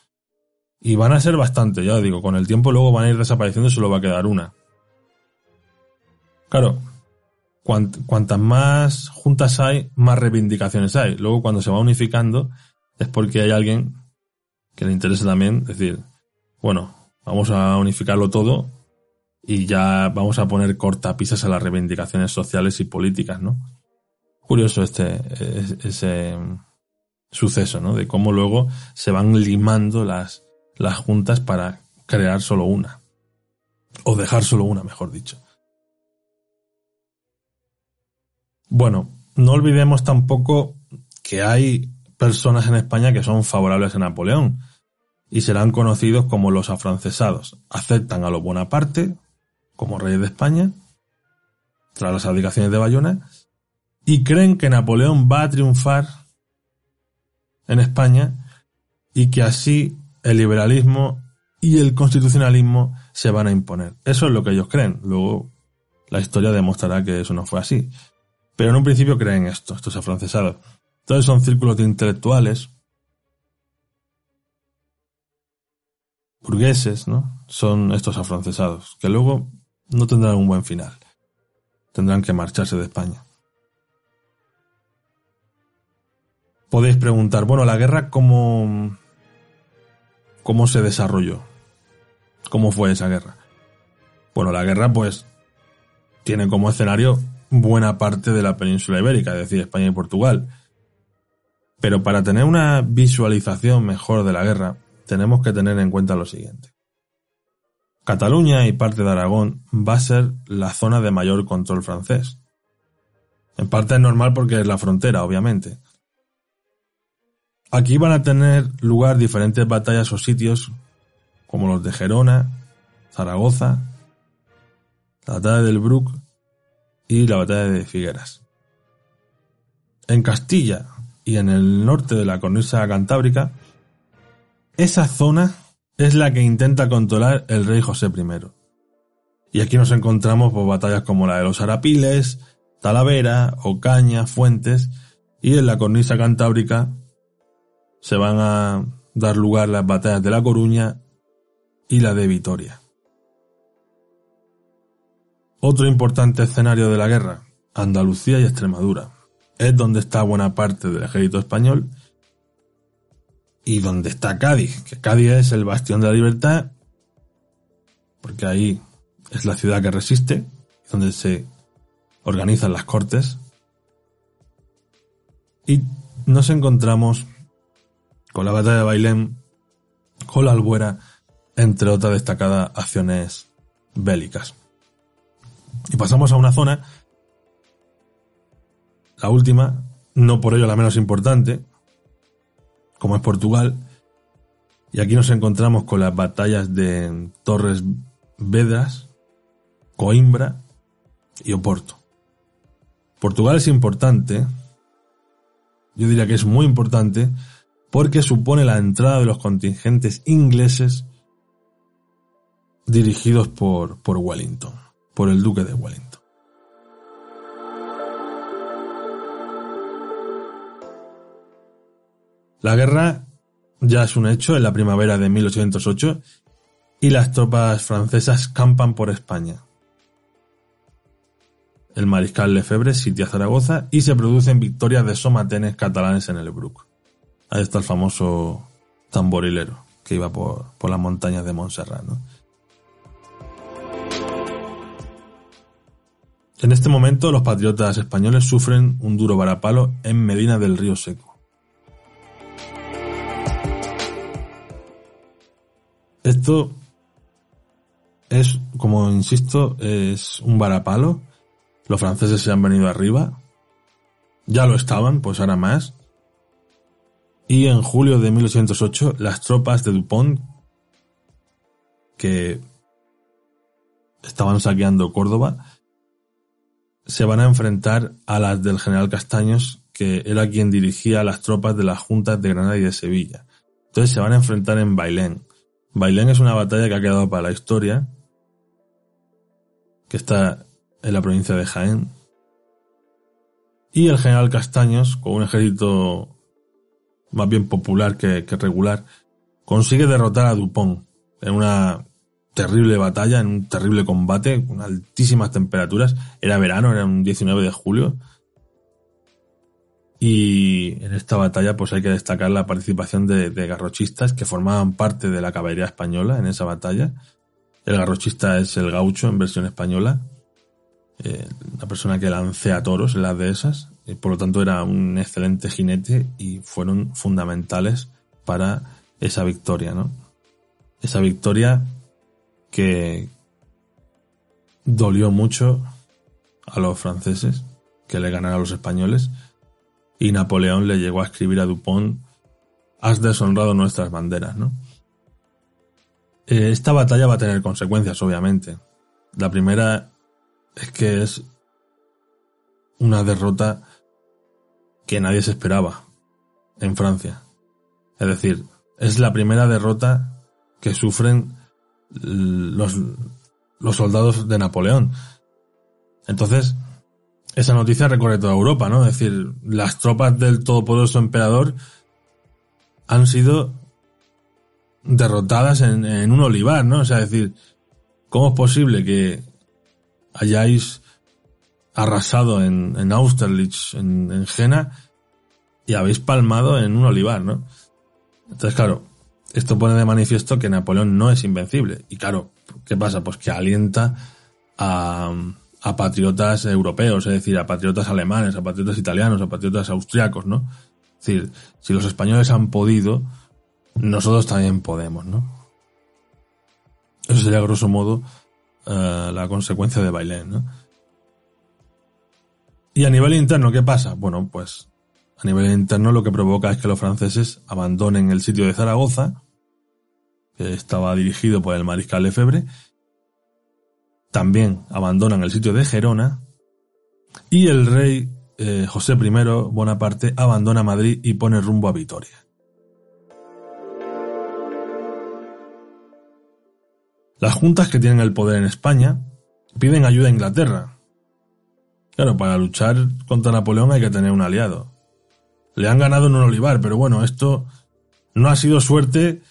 Y van a ser bastante, ya digo, con el tiempo luego van a ir desapareciendo y solo va a quedar una. Claro, cuantas más juntas hay, más reivindicaciones hay. Luego cuando se va unificando es porque hay alguien que le interesa también decir, bueno, vamos a unificarlo todo y ya vamos a poner cortapisas a las reivindicaciones sociales y políticas, ¿no? Curioso este, ese suceso, ¿no? De cómo luego se van limando las, las juntas para crear solo una. O dejar solo una, mejor dicho. Bueno, no olvidemos tampoco que hay personas en España que son favorables a Napoleón y serán conocidos como los afrancesados. Aceptan a los Bonaparte como rey de España tras las abdicaciones de Bayona y creen que Napoleón va a triunfar en España y que así el liberalismo y el constitucionalismo se van a imponer. Eso es lo que ellos creen. Luego la historia demostrará que eso no fue así. Pero en un principio creen esto, estos afrancesados. Entonces son círculos de intelectuales, burgueses, ¿no? Son estos afrancesados, que luego no tendrán un buen final. Tendrán que marcharse de España. Podéis preguntar, bueno, la guerra cómo, cómo se desarrolló, cómo fue esa guerra. Bueno, la guerra pues tiene como escenario buena parte de la península ibérica, es decir, España y Portugal. Pero para tener una visualización mejor de la guerra, tenemos que tener en cuenta lo siguiente. Cataluña y parte de Aragón va a ser la zona de mayor control francés. En parte es normal porque es la frontera, obviamente. Aquí van a tener lugar diferentes batallas o sitios como los de Gerona, Zaragoza, la batalla del Bruc y la batalla de Figueras. En Castilla y en el norte de la cornisa cantábrica, esa zona es la que intenta controlar el rey José I. Y aquí nos encontramos por batallas como la de los Arapiles, Talavera, Ocaña, Fuentes, y en la cornisa cantábrica se van a dar lugar las batallas de La Coruña y la de Vitoria. Otro importante escenario de la guerra, Andalucía y Extremadura. Es donde está buena parte del ejército español y donde está Cádiz, que Cádiz es el bastión de la libertad, porque ahí es la ciudad que resiste, donde se organizan las cortes. Y nos encontramos con la batalla de Bailén, con la Albuera, entre otras destacadas acciones bélicas. Y pasamos a una zona, la última, no por ello la menos importante, como es Portugal, y aquí nos encontramos con las batallas de Torres Vedras, Coimbra y Oporto. Portugal es importante, yo diría que es muy importante, porque supone la entrada de los contingentes ingleses dirigidos por, por Wellington por el duque de Wellington. La guerra ya es un hecho en la primavera de 1808 y las tropas francesas campan por España. el mariscal Lefebvre sitia Zaragoza y se producen victorias de somatenes catalanes en el Bruc. Ahí está el famoso tamborilero que iba por, por las montañas de Montserrat. ¿no? En este momento los patriotas españoles sufren un duro varapalo en Medina del Río Seco. Esto es, como insisto, es un varapalo. Los franceses se han venido arriba. Ya lo estaban, pues ahora más. Y en julio de 1808, las tropas de Dupont, que estaban saqueando Córdoba, se van a enfrentar a las del general Castaños, que era quien dirigía las tropas de las juntas de Granada y de Sevilla. Entonces se van a enfrentar en Bailén. Bailén es una batalla que ha quedado para la historia, que está en la provincia de Jaén. Y el general Castaños, con un ejército más bien popular que, regular, consigue derrotar a Dupont en una terrible batalla, en un terrible combate, con altísimas temperaturas. Era verano, era un 19 de julio. Y en esta batalla pues hay que destacar la participación de, garrochistas que formaban parte de la caballería española en esa batalla. El garrochista es el gaucho en versión española, eh, una persona que lancea toros en las dehesas, por lo tanto era un excelente jinete y fueron fundamentales para esa victoria, ¿no? Esa victoria que dolió mucho a los franceses que le ganaron a los españoles y Napoleón le llegó a escribir a Dupont has deshonrado nuestras banderas, ¿no? Eh, esta batalla va a tener consecuencias, obviamente. La primera es que es una derrota que nadie se esperaba en Francia. Es decir, es la primera derrota que sufren los, los soldados de Napoleón. Entonces, esa noticia recorre toda Europa, ¿no? Es decir, las tropas del todopoderoso emperador han sido derrotadas en, un olivar, ¿no? O sea, es decir, ¿cómo es posible que hayáis arrasado en, en Austerlitz, en, en Jena, y habéis palmado en un olivar, ¿no? Entonces, claro, esto pone de manifiesto que Napoleón no es invencible. Y claro, ¿qué pasa? Pues que alienta a, a patriotas europeos, es decir, a patriotas alemanes, a patriotas italianos, a patriotas austriacos, ¿no? Es decir, si los españoles han podido, nosotros también podemos, ¿no? Eso sería, grosso modo, eh, la consecuencia de Bailén, ¿no? Y a nivel interno, ¿qué pasa? Bueno, pues a nivel interno lo que provoca es que los franceses abandonen el sitio de Zaragoza, que estaba dirigido por el mariscal Lefebvre, también abandonan el sitio de Gerona, y el rey eh, José I Bonaparte abandona Madrid y pone rumbo a Vitoria. Las juntas que tienen el poder en España piden ayuda a Inglaterra. Claro, para luchar contra Napoleón hay que tener un aliado. Le han ganado en un olivar, pero bueno, esto no ha sido suerte,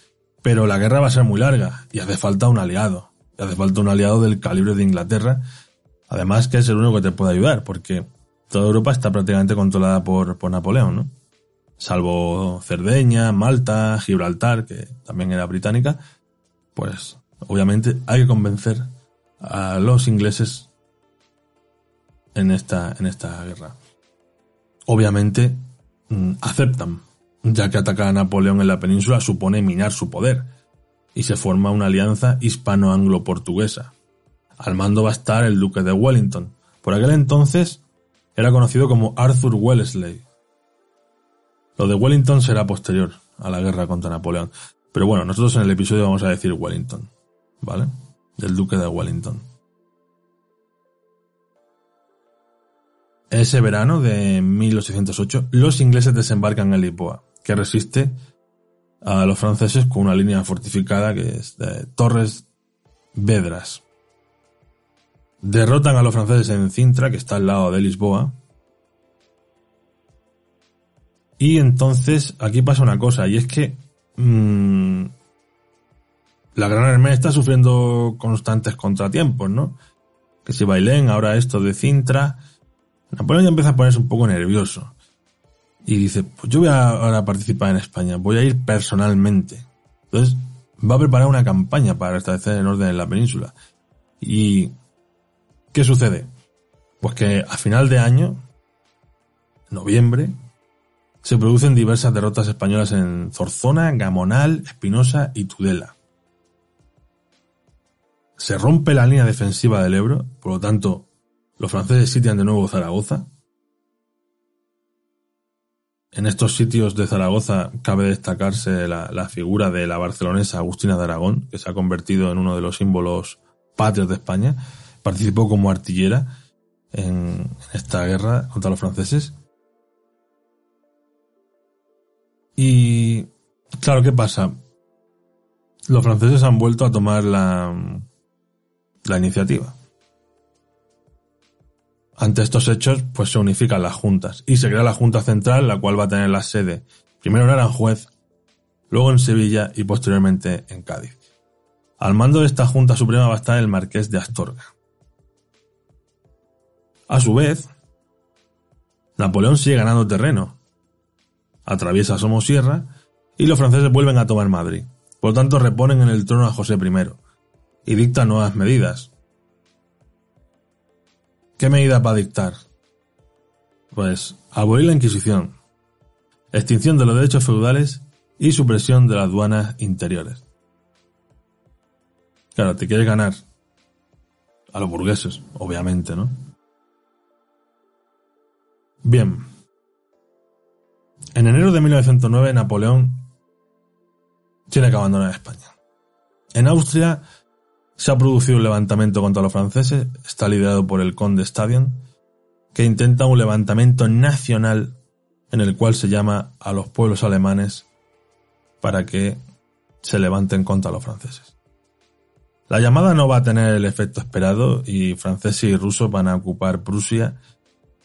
pero la guerra va a ser muy larga y hace falta un aliado. Y hace falta un aliado del calibre de Inglaterra. Además que es el único que te puede ayudar, porque toda Europa está prácticamente controlada por, por Napoleón, ¿no? Salvo Cerdeña, Malta, Gibraltar, que también era británica, pues obviamente hay que convencer a los ingleses en esta, en esta guerra. Obviamente mm, aceptan, ya que atacar a Napoleón en la península supone minar su poder, y se forma una alianza hispano-anglo-portuguesa. Al mando va a estar el duque de Wellington. Por aquel entonces era conocido como Arthur Wellesley. Lo de Wellington será posterior a la guerra contra Napoleón. Pero bueno, nosotros en el episodio vamos a decir Wellington. ¿vale? Del duque de Wellington. Ese verano de 1808, los ingleses desembarcan en Lisboa, que resiste a los franceses con una línea fortificada que es de Torres Vedras. Derrotan a los franceses en Cintra, que está al lado de Lisboa. Y entonces aquí pasa una cosa, y es que mmm, la Gran Hermana está sufriendo constantes contratiempos, ¿no? que si Bailén, ahora esto de Cintra. Napoleón ya empieza a ponerse un poco nervioso. Y dice, pues yo voy a ahora a participar en España, voy a ir personalmente. Entonces, va a preparar una campaña para restablecer el orden en la península. ¿Y qué sucede? Pues que a final de año, noviembre, se producen diversas derrotas españolas en Zorzona, Gamonal, Espinosa y Tudela. Se rompe la línea defensiva del Ebro, por lo tanto, los franceses sitian de nuevo Zaragoza. En estos sitios de Zaragoza cabe destacarse la, figura de la barcelonesa Agustina de Aragón, que se ha convertido en uno de los símbolos patrios de España. Participó como artillera en esta guerra contra los franceses. Y claro, ¿qué pasa? Los franceses han vuelto a tomar la, la iniciativa. Ante estos hechos, pues se unifican las juntas y se crea la Junta Central, la cual va a tener la sede primero en Aranjuez, luego en Sevilla y posteriormente en Cádiz. Al mando de esta Junta Suprema va a estar el Marqués de Astorga. A su vez, Napoleón sigue ganando terreno. Atraviesa Somosierra y los franceses vuelven a tomar Madrid. Por lo tanto, reponen en el trono a José I y dictan nuevas medidas. ¿Qué medida va a dictar? Pues abolir la Inquisición, extinción de los derechos feudales y supresión de las aduanas interiores. Claro, te quieres ganar a los burgueses, obviamente, ¿no? Bien. En enero de 1909 Napoleón tiene que abandonar España. En Austria se ha producido un levantamiento contra los franceses, está liderado por el conde Stadion, que intenta un levantamiento nacional en el cual se llama a los pueblos alemanes para que se levanten contra los franceses. La llamada no va a tener el efecto esperado y franceses y rusos van a ocupar Prusia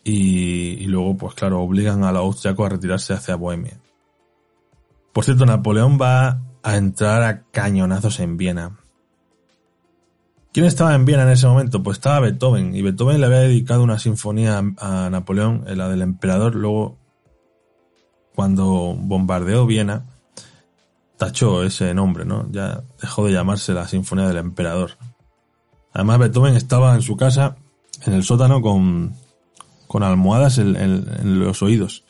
y, luego, pues claro, obligan a los austriacos a retirarse hacia Bohemia. Por cierto, Napoleón va a entrar a cañonazos en Viena. ¿Quién estaba en Viena en ese momento? Pues estaba Beethoven, y Beethoven le había dedicado una sinfonía a Napoleón, la del emperador, luego, cuando bombardeó Viena, tachó ese nombre, ¿no? Ya dejó de llamarse la Sinfonía del Emperador. Además, Beethoven estaba en su casa, en el sótano, con, con almohadas en, los oídos.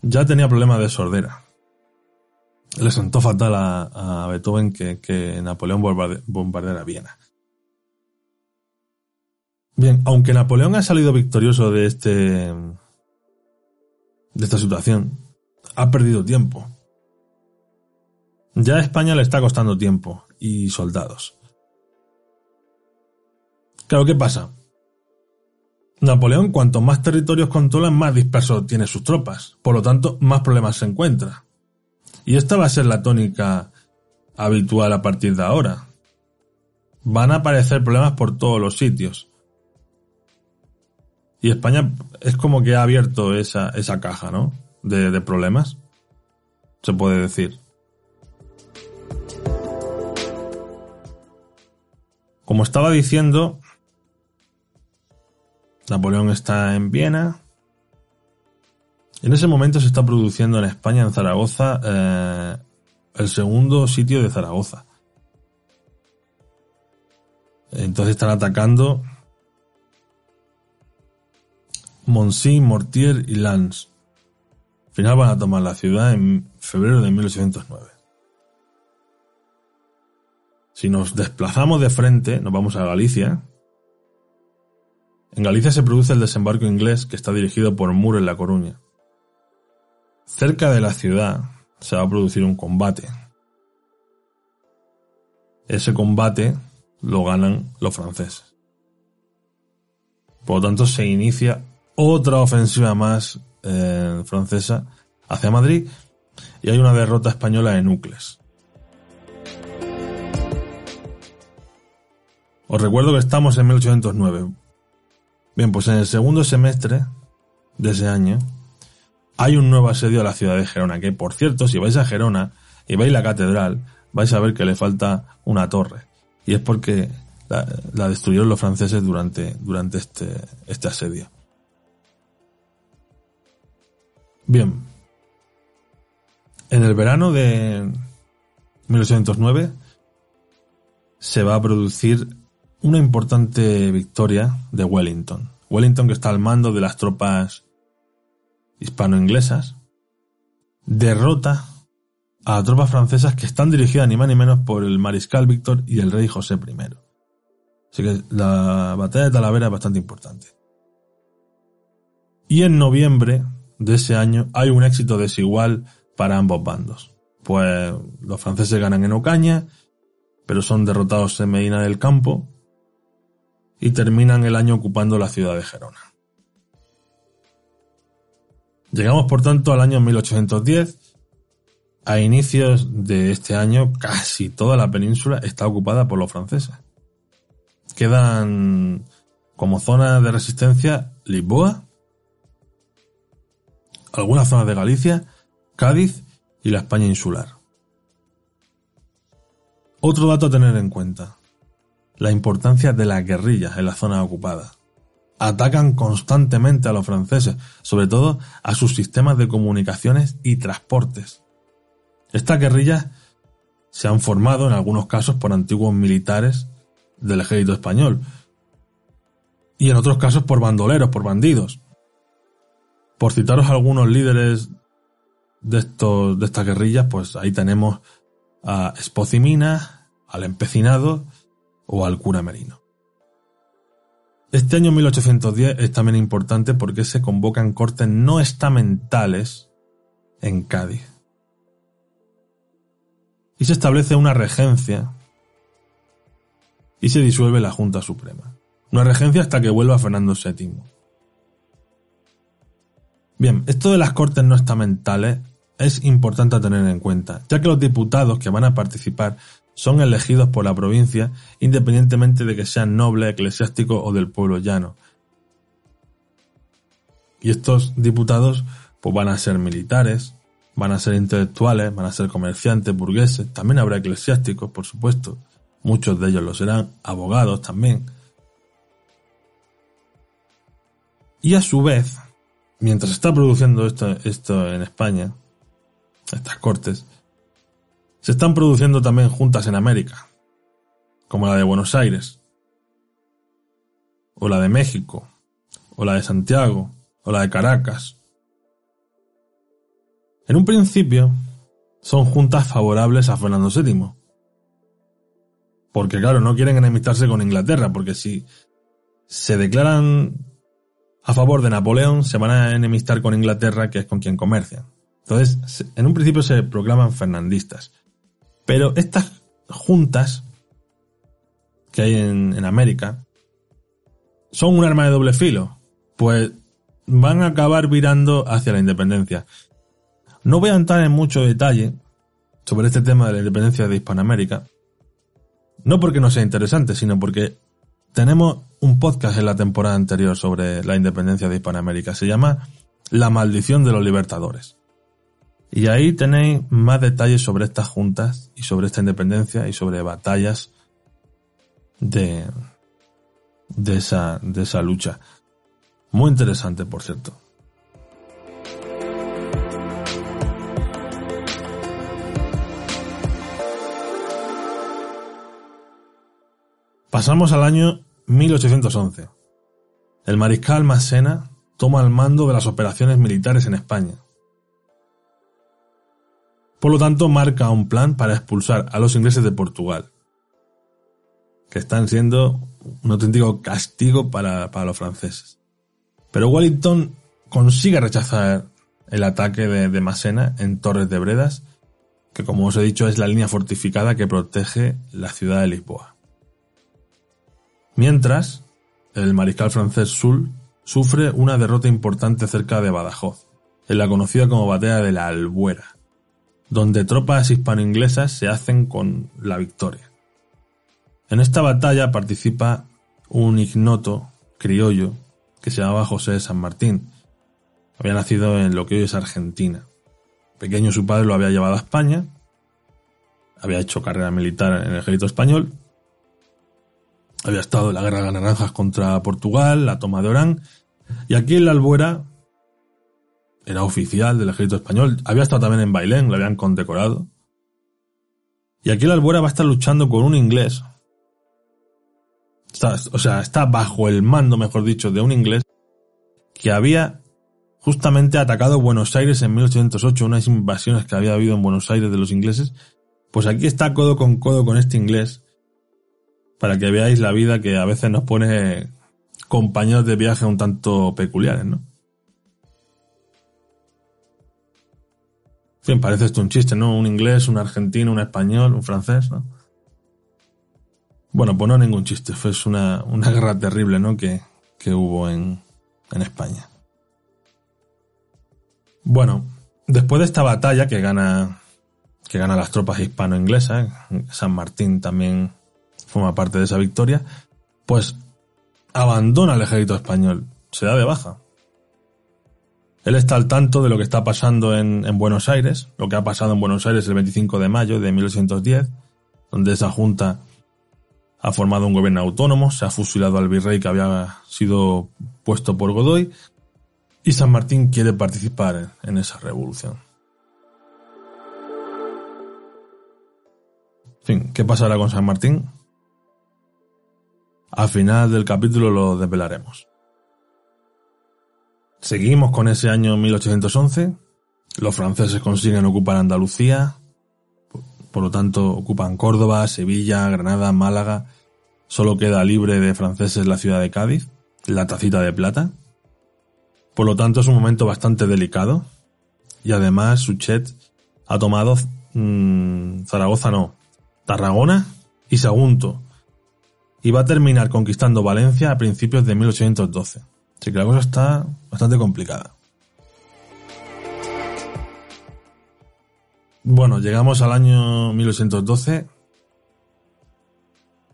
Ya tenía problemas de sordera. Le sentó fatal a, Beethoven que, Napoleón bombardeara Viena. Bien, aunque Napoleón ha salido victorioso de este de esta situación, ha perdido tiempo. Ya a España le está costando tiempo y soldados. Claro, ¿qué pasa? Napoleón, cuanto más territorios controla, más disperso tiene sus tropas. Por lo tanto, más problemas se encuentra. Y esta va a ser la tónica habitual a partir de ahora. Van a aparecer problemas por todos los sitios. Y España es como que ha abierto esa, esa caja, ¿no? De, problemas. Se puede decir. Como estaba diciendo, Napoleón está en Viena. En ese momento se está produciendo en España, en Zaragoza, eh, el segundo sitio de Zaragoza. Entonces están atacando Monsi, Mortier y Lens. Al final van a tomar la ciudad en febrero de 1809. Si nos desplazamos de frente, nos vamos a Galicia, en Galicia se produce el desembarco inglés que está dirigido por Moore en La Coruña. Cerca de la ciudad se va a producir un combate. Ese combate lo ganan los franceses. Por lo tanto, se inicia otra ofensiva más eh, francesa hacia Madrid y hay una derrota española en Ucles. Os recuerdo que estamos en 1809. Bien, pues en el segundo semestre de ese año hay un nuevo asedio a la ciudad de Gerona, que por cierto, si vais a Gerona y vais a la catedral, vais a ver que le falta una torre. Y es porque la, destruyeron los franceses durante, durante este, este asedio. Bien. En el verano de 1809 se va a producir una importante victoria de Wellington. Wellington, que está al mando de las tropas hispano-inglesas, derrota a tropas francesas que están dirigidas ni más ni menos por el mariscal Víctor y el rey José I. Así que la batalla de Talavera es bastante importante. Y en noviembre de ese año hay un éxito desigual para ambos bandos. Pues los franceses ganan en Ocaña, pero son derrotados en Medina del Campo y terminan el año ocupando la ciudad de Gerona. Llegamos por tanto al año 1810. A inicios de este año casi toda la península está ocupada por los franceses. Quedan como zona de resistencia Lisboa, algunas zonas de Galicia, Cádiz y la España insular. Otro dato a tener en cuenta. La importancia de las guerrillas en la zona ocupada. Atacan constantemente a los franceses, sobre todo a sus sistemas de comunicaciones y transportes. Estas guerrillas se han formado en algunos casos por antiguos militares del ejército español y en otros casos por bandoleros, por bandidos. Por citaros algunos líderes de, estos, de estas guerrillas, pues ahí tenemos a Espocimina, al empecinado o al cura merino. Este año 1810 es también importante porque se convocan cortes no estamentales en Cádiz. Y se establece una regencia y se disuelve la Junta Suprema. Una regencia hasta que vuelva Fernando VII. Bien, esto de las cortes no estamentales es importante tener en cuenta, ya que los diputados que van a participar son elegidos por la provincia independientemente de que sean nobles, eclesiásticos o del pueblo llano. Y estos diputados pues van a ser militares, van a ser intelectuales, van a ser comerciantes, burgueses, también habrá eclesiásticos, por supuesto. Muchos de ellos lo serán, abogados también. Y a su vez, mientras está produciendo esto, esto en España, estas cortes, se están produciendo también juntas en América, como la de Buenos Aires, o la de México, o la de Santiago, o la de Caracas. En un principio, son juntas favorables a Fernando VII. Porque claro, no quieren enemistarse con Inglaterra, porque si se declaran a favor de Napoleón se van a enemistar con Inglaterra, que es con quien comercian. Entonces, en un principio se proclaman fernandistas. Pero estas juntas que hay en, en América son un arma de doble filo. Pues van a acabar virando hacia la independencia. No voy a entrar en mucho detalle sobre este tema de la independencia de Hispanoamérica. No porque no sea interesante, sino porque tenemos un podcast en la temporada anterior sobre la independencia de Hispanoamérica. Se llama La maldición de los libertadores. Y ahí tenéis más detalles sobre estas juntas y sobre esta independencia y sobre batallas de, de, esa, de esa lucha. Muy interesante, por cierto. Pasamos al año 1811. El mariscal Massena toma el mando de las operaciones militares en España. Por lo tanto, marca un plan para expulsar a los ingleses de Portugal, que están siendo un auténtico castigo para, los franceses. Pero Wellington consigue rechazar el ataque de, de Massena en Torres de Bredas, que como os he dicho es la línea fortificada que protege la ciudad de Lisboa. Mientras, el mariscal francés Soult sufre una derrota importante cerca de Badajoz, en la conocida como Batalla de la Albuera, donde tropas hispano-inglesas se hacen con la victoria. En esta batalla participa un ignoto criollo que se llamaba José de San Martín. Había nacido en lo que hoy es Argentina. Pequeño su padre lo había llevado a España, había hecho carrera militar en el ejército español había estado en la guerra de las naranjas contra Portugal, la toma de Orán, y aquí en la Albuera era oficial del ejército español, había estado también en Bailén, lo habían condecorado. Y aquí en la Albuera va a estar luchando con un inglés. o sea, está bajo el mando, mejor dicho, de un inglés que había justamente atacado Buenos Aires en 1808, unas invasiones que había habido en Buenos Aires de los ingleses, pues aquí está codo con codo con este inglés, para que veáis la vida que a veces nos pone compañeros de viaje un tanto peculiares, ¿no? En fin, parece esto un chiste, ¿no? Un inglés, un argentino, un español, un francés, ¿no? Bueno, pues no ningún chiste, fue una, una guerra terrible, ¿no? Que, que hubo en, en España. Bueno, después de esta batalla que gana, que gana las tropas hispano-inglesas, San Martín también forma parte de esa victoria, pues abandona el ejército español, se da de baja. Él está al tanto de lo que está pasando en, en, Buenos Aires, lo que ha pasado en Buenos Aires el 25 de mayo de 1810, donde esa junta ha formado un gobierno autónomo, se ha fusilado al virrey que había sido puesto por Godoy y San Martín quiere participar en esa revolución. Fin, ¿qué pasará con San Martín? Al final del capítulo lo desvelaremos. Seguimos con ese año 1811. Los franceses consiguen ocupar Andalucía. Por lo tanto, ocupan Córdoba, Sevilla, Granada, Málaga. Solo queda libre de franceses la ciudad de Cádiz, la tacita de plata. Por lo tanto, es un momento bastante delicado. Y además, Suchet ha tomado mmm, Zaragoza, no, Tarragona y Sagunto. Y va a terminar conquistando Valencia a principios de 1812. Así que la cosa está bastante complicada. Bueno, llegamos al año 1812.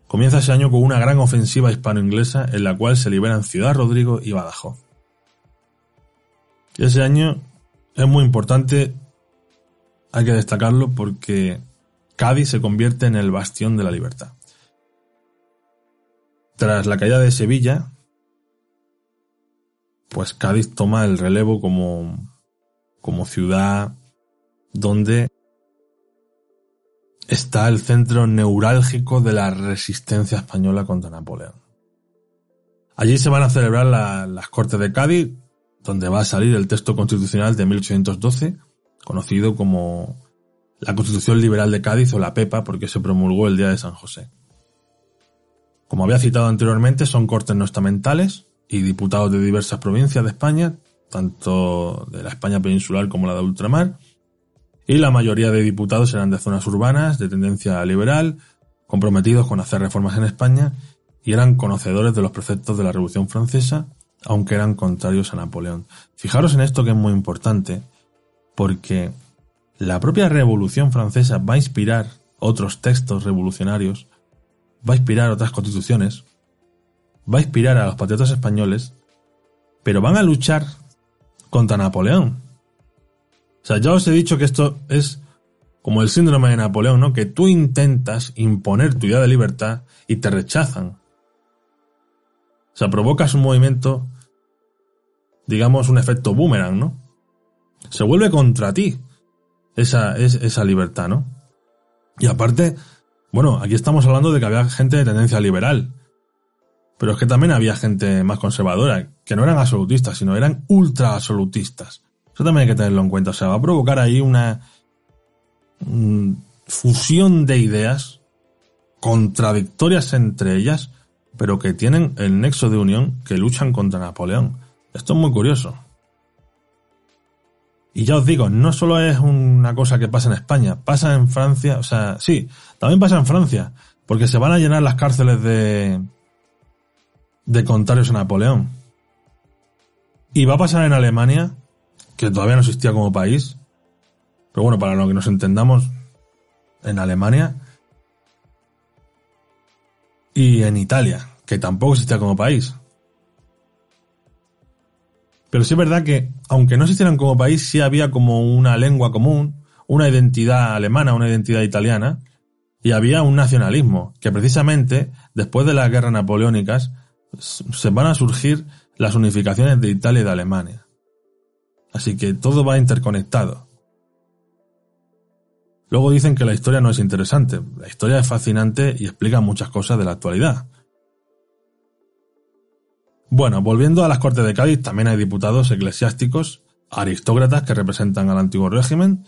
Comienza ese año con una gran ofensiva hispano-inglesa en la cual se liberan Ciudad Rodrigo y Badajoz. Ese año es muy importante, hay que destacarlo porque Cádiz se convierte en el bastión de la libertad. Tras la caída de Sevilla, pues Cádiz toma el relevo como, como ciudad donde está el centro neurálgico de la resistencia española contra Napoleón. Allí se van a celebrar las Cortes de Cádiz, donde va a salir el texto constitucional de 1812, conocido como la Constitución Liberal de Cádiz o la PEPA, porque se promulgó el día de San José. Como había citado anteriormente, son cortes no estamentales y diputados de diversas provincias de España, tanto de la España peninsular como la de ultramar, y la mayoría de diputados eran de zonas urbanas, de tendencia liberal, comprometidos con hacer reformas en España, y eran conocedores de los preceptos de la Revolución Francesa aunque eran contrarios a Napoleón. Fijaros en esto que es muy importante, porque la propia Revolución Francesa va a inspirar otros textos revolucionarios, va a inspirar otras constituciones, va a inspirar a los patriotas españoles, pero van a luchar contra Napoleón. O sea, ya os he dicho que esto es como el síndrome de Napoleón, ¿no? Que tú intentas imponer tu idea de libertad y te rechazan. O sea, provocas un movimiento, digamos, un efecto boomerang, ¿no? Se vuelve contra ti esa, esa libertad, ¿no? Y aparte, bueno, aquí estamos hablando de que había gente de tendencia liberal. Pero es que también había gente más conservadora, que no eran absolutistas, sino eran ultra absolutistas. Eso también hay que tenerlo en cuenta. O sea, va a provocar ahí una mm, fusión de ideas contradictorias entre ellas pero que tienen el nexo de unión que luchan contra Napoleón. Esto es muy curioso. Y ya os digo, no solo es una cosa que pasa en España, pasa en Francia, o sea, sí, también pasa en Francia, porque se van a llenar las cárceles de de contrarios a Napoleón. Y va a pasar en Alemania, que todavía no existía como país, pero bueno, para lo que nos entendamos, en Alemania, y en Italia, que tampoco existía como país. Pero sí es verdad que, aunque no existieran como país, sí había como una lengua común, una identidad alemana, una identidad italiana, Y había un nacionalismo, que precisamente después de las guerras napoleónicas se van a surgir las unificaciones de Italia y de Alemania. Así que todo va interconectado. Luego dicen que la historia no es interesante. La historia es fascinante y explica muchas cosas de la actualidad. Bueno, volviendo a las Cortes de Cádiz, también hay diputados eclesiásticos, aristócratas que representan al antiguo régimen,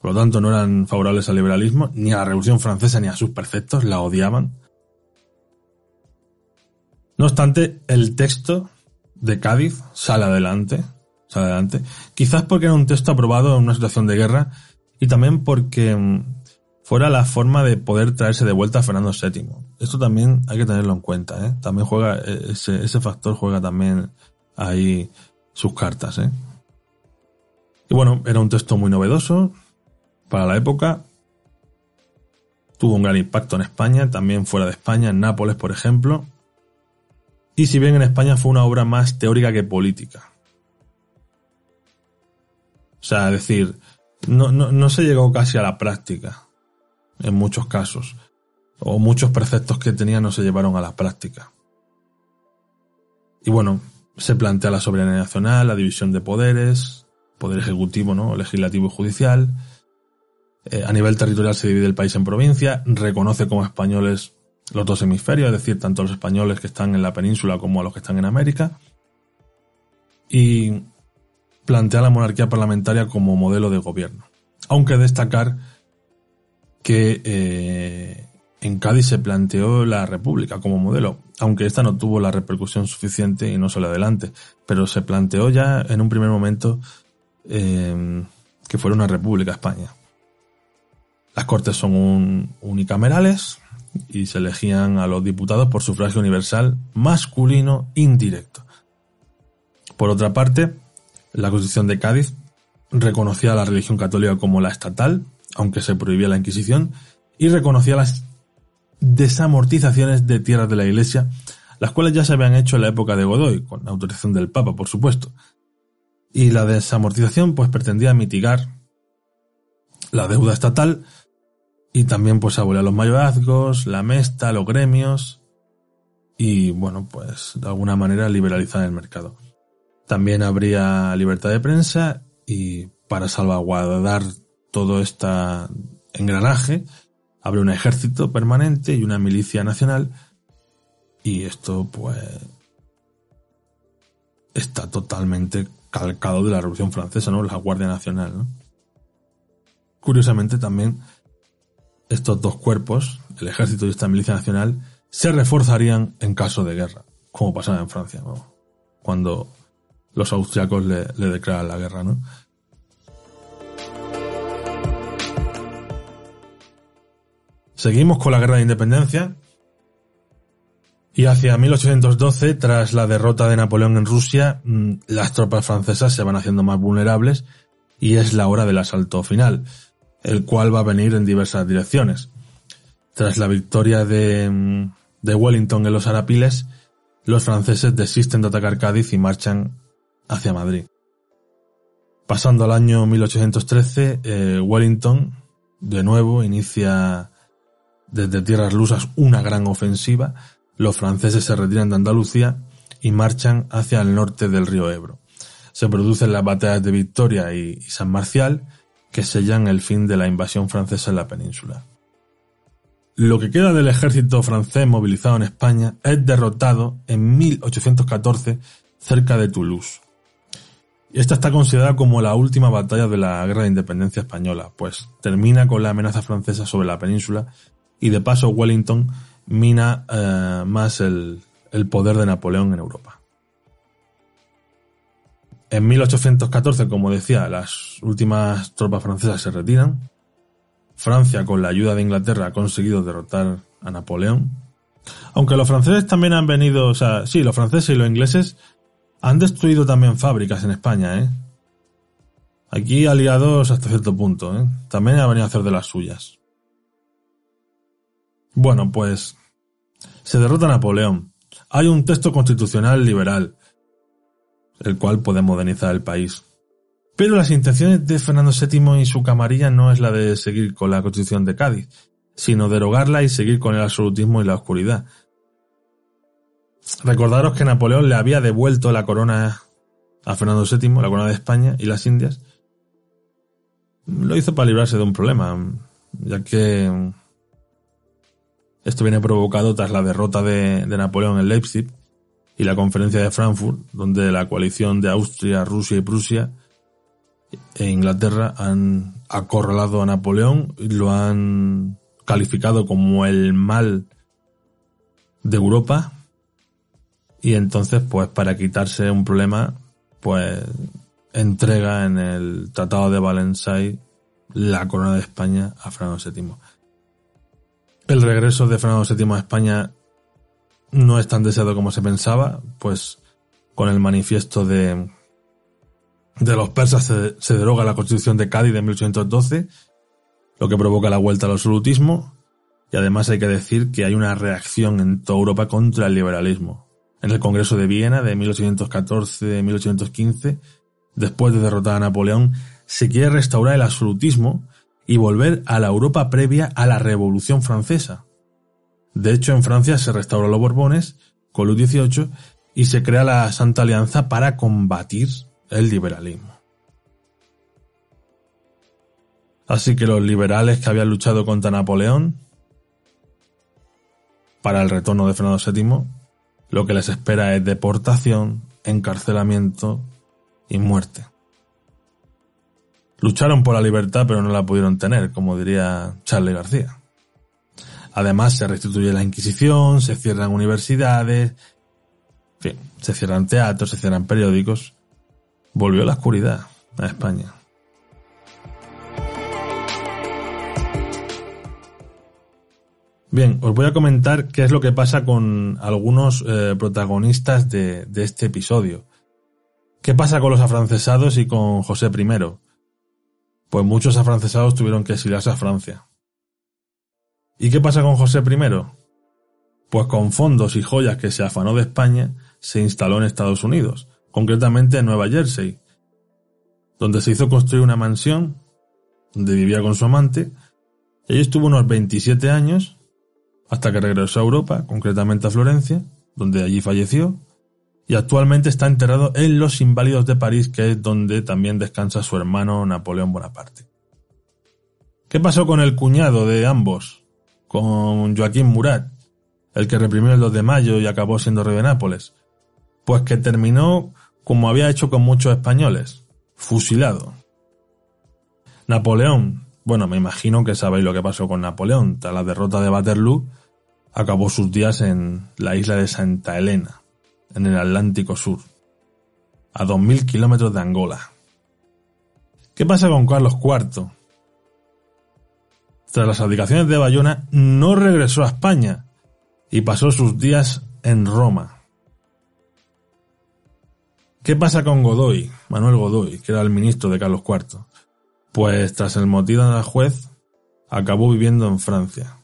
por lo tanto no eran favorables al liberalismo, ni a la Revolución Francesa ni a sus preceptos, la odiaban. No obstante, el texto de Cádiz sale adelante, sale adelante, quizás porque era un texto aprobado en una situación de guerra y también porque mm, fuera la forma de poder traerse de vuelta a Fernando VII. Esto también hay que tenerlo en cuenta, ¿eh? También juega, ese, ese factor juega también ahí sus cartas, ¿eh? Y bueno, era un texto muy novedoso para la época. Tuvo un gran impacto en España, también fuera de España, en Nápoles, por ejemplo. Y si bien en España fue una obra más teórica que política. O sea, decir, no, no, se llegó casi a la práctica, en muchos casos. O muchos preceptos que tenía no se llevaron a la práctica. Y bueno, se plantea la soberanía nacional, la división de poderes, poder ejecutivo, ¿no? legislativo y judicial. Eh, a nivel territorial se divide el país en provincias, reconoce como españoles los dos hemisferios, es decir, tanto los españoles que están en la península como los que están en América. Y plantea la monarquía parlamentaria como modelo de gobierno. Aunque destacar que eh, en Cádiz se planteó la república como modelo, aunque esta no tuvo la repercusión suficiente y no salió adelante, pero se planteó ya en un primer momento eh, que fuera una república España. Las cortes son unicamerales y se elegían a los diputados por sufragio universal masculino indirecto. Por otra parte, la Constitución de Cádiz reconocía a la religión católica como la estatal, aunque se prohibía la Inquisición, y reconocía las desamortizaciones de tierras de la Iglesia, las cuales ya se habían hecho en la época de Godoy, con autorización del Papa, por supuesto. Y la desamortización pues pretendía mitigar la deuda estatal y también pues abolir los mayorazgos, la mesta, los gremios y bueno pues de alguna manera liberalizar el mercado. También habría libertad de prensa y para salvaguardar todo este engranaje habría un ejército permanente y una milicia nacional y esto pues está totalmente calcado de la Revolución Francesa, ¿no? La Guardia Nacional, ¿no? Curiosamente también estos dos cuerpos, el ejército y esta milicia nacional, se reforzarían en caso de guerra, como pasaba en Francia. Cuando los austriacos le, declaran la guerra, ¿no? Seguimos con la guerra de independencia. Y hacia 1812, tras la derrota de Napoleón en Rusia, mm, las tropas francesas se van haciendo más vulnerables y es la hora del asalto final, el cual va a venir en diversas direcciones. Tras la victoria de, Wellington en los Arapiles, los franceses desisten de atacar Cádiz y marchan hacia Madrid. Pasando al año 1813, eh, Wellington de nuevo inicia desde tierras lusas una gran ofensiva. Los franceses se retiran de Andalucía y marchan hacia el norte del río Ebro. Se producen las batallas de Victoria y San Marcial, que sellan el fin de la invasión francesa en la península. Lo que queda del ejército francés movilizado en España es derrotado en 1814 cerca de Toulouse. Esta está considerada como la última batalla de la Guerra de Independencia Española, pues termina con la amenaza francesa sobre la península y de paso Wellington mina eh, más el, el poder de Napoleón en Europa. En 1814, como decía, las últimas tropas francesas se retiran. Francia, con la ayuda de Inglaterra, ha conseguido derrotar a Napoleón. Aunque los franceses también han venido, o sea, sí, los franceses y los ingleses han destruido también fábricas en España, ¿eh? Aquí aliados hasta cierto punto, ¿eh? También han venido a hacer de las suyas. Bueno, pues se derrota Napoleón. Hay un texto constitucional liberal, el cual puede modernizar el país. Pero las intenciones de Fernando VII y su camarilla no es la de seguir con la constitución de Cádiz, sino derogarla y seguir con el absolutismo y la oscuridad. Recordaros que Napoleón le había devuelto la corona a Fernando VII, la corona de España y las Indias. Lo hizo para librarse de un problema, ya que esto viene provocado tras la derrota de, Napoleón en Leipzig y la conferencia de Frankfurt, donde la coalición de Austria, Rusia y Prusia e Inglaterra han acorralado a Napoleón y lo han calificado como el mal de Europa. Y entonces, pues para quitarse un problema, pues entrega en el Tratado de Valenciennes la corona de España a Fernando VII. El regreso de Fernando VII a España no es tan deseado como se pensaba, pues con el manifiesto de, de los persas se, deroga la constitución de Cádiz de 1812, lo que provoca la vuelta al absolutismo, y además hay que decir que hay una reacción en toda Europa contra el liberalismo. En el Congreso de Viena de 1814-1815, después de derrotar a Napoleón, se quiere restaurar el absolutismo y volver a la Europa previa a la Revolución Francesa. De hecho, en Francia se restauró los Borbones con Luis XVIII y se crea la Santa Alianza para combatir el liberalismo. Así que los liberales que habían luchado contra Napoleón para el retorno de Fernando VII, lo que les espera es deportación, encarcelamiento y muerte. Lucharon por la libertad pero no la pudieron tener, como diría Charlie García. Además se restituye la Inquisición, se cierran universidades, en fin, se cierran teatros, se cierran periódicos. Volvió la oscuridad a España. Bien, os voy a comentar qué es lo que pasa con algunos eh, protagonistas de, de, este episodio. ¿Qué pasa con los afrancesados y con José I? pues muchos afrancesados tuvieron que exiliarse a Francia. ¿Y qué pasa con José I? Pues con fondos y joyas que se afanó de España, se instaló en Estados Unidos, concretamente en Nueva Jersey, donde se hizo construir una mansión, donde vivía con su amante, y allí estuvo unos 27 años, hasta que regresó a Europa, concretamente a Florencia, donde allí falleció, y actualmente está enterrado en Los Inválidos de París, que es donde también descansa su hermano Napoleón Bonaparte. ¿Qué pasó con el cuñado de ambos? Con Joaquín Murat, el que reprimió el 2 de mayo y acabó siendo rey de Nápoles. Pues que terminó como había hecho con muchos españoles, fusilado. Napoleón, bueno, me imagino que sabéis lo que pasó con Napoleón. Tras la derrota de Waterloo, acabó sus días en la isla de Santa Elena en el Atlántico Sur, a 2.000 kilómetros de Angola. ¿Qué pasa con Carlos IV? Tras las abdicaciones de Bayona, no regresó a España y pasó sus días en Roma. ¿Qué pasa con Godoy, Manuel Godoy, que era el ministro de Carlos IV? Pues tras el motivo de la juez, acabó viviendo en Francia.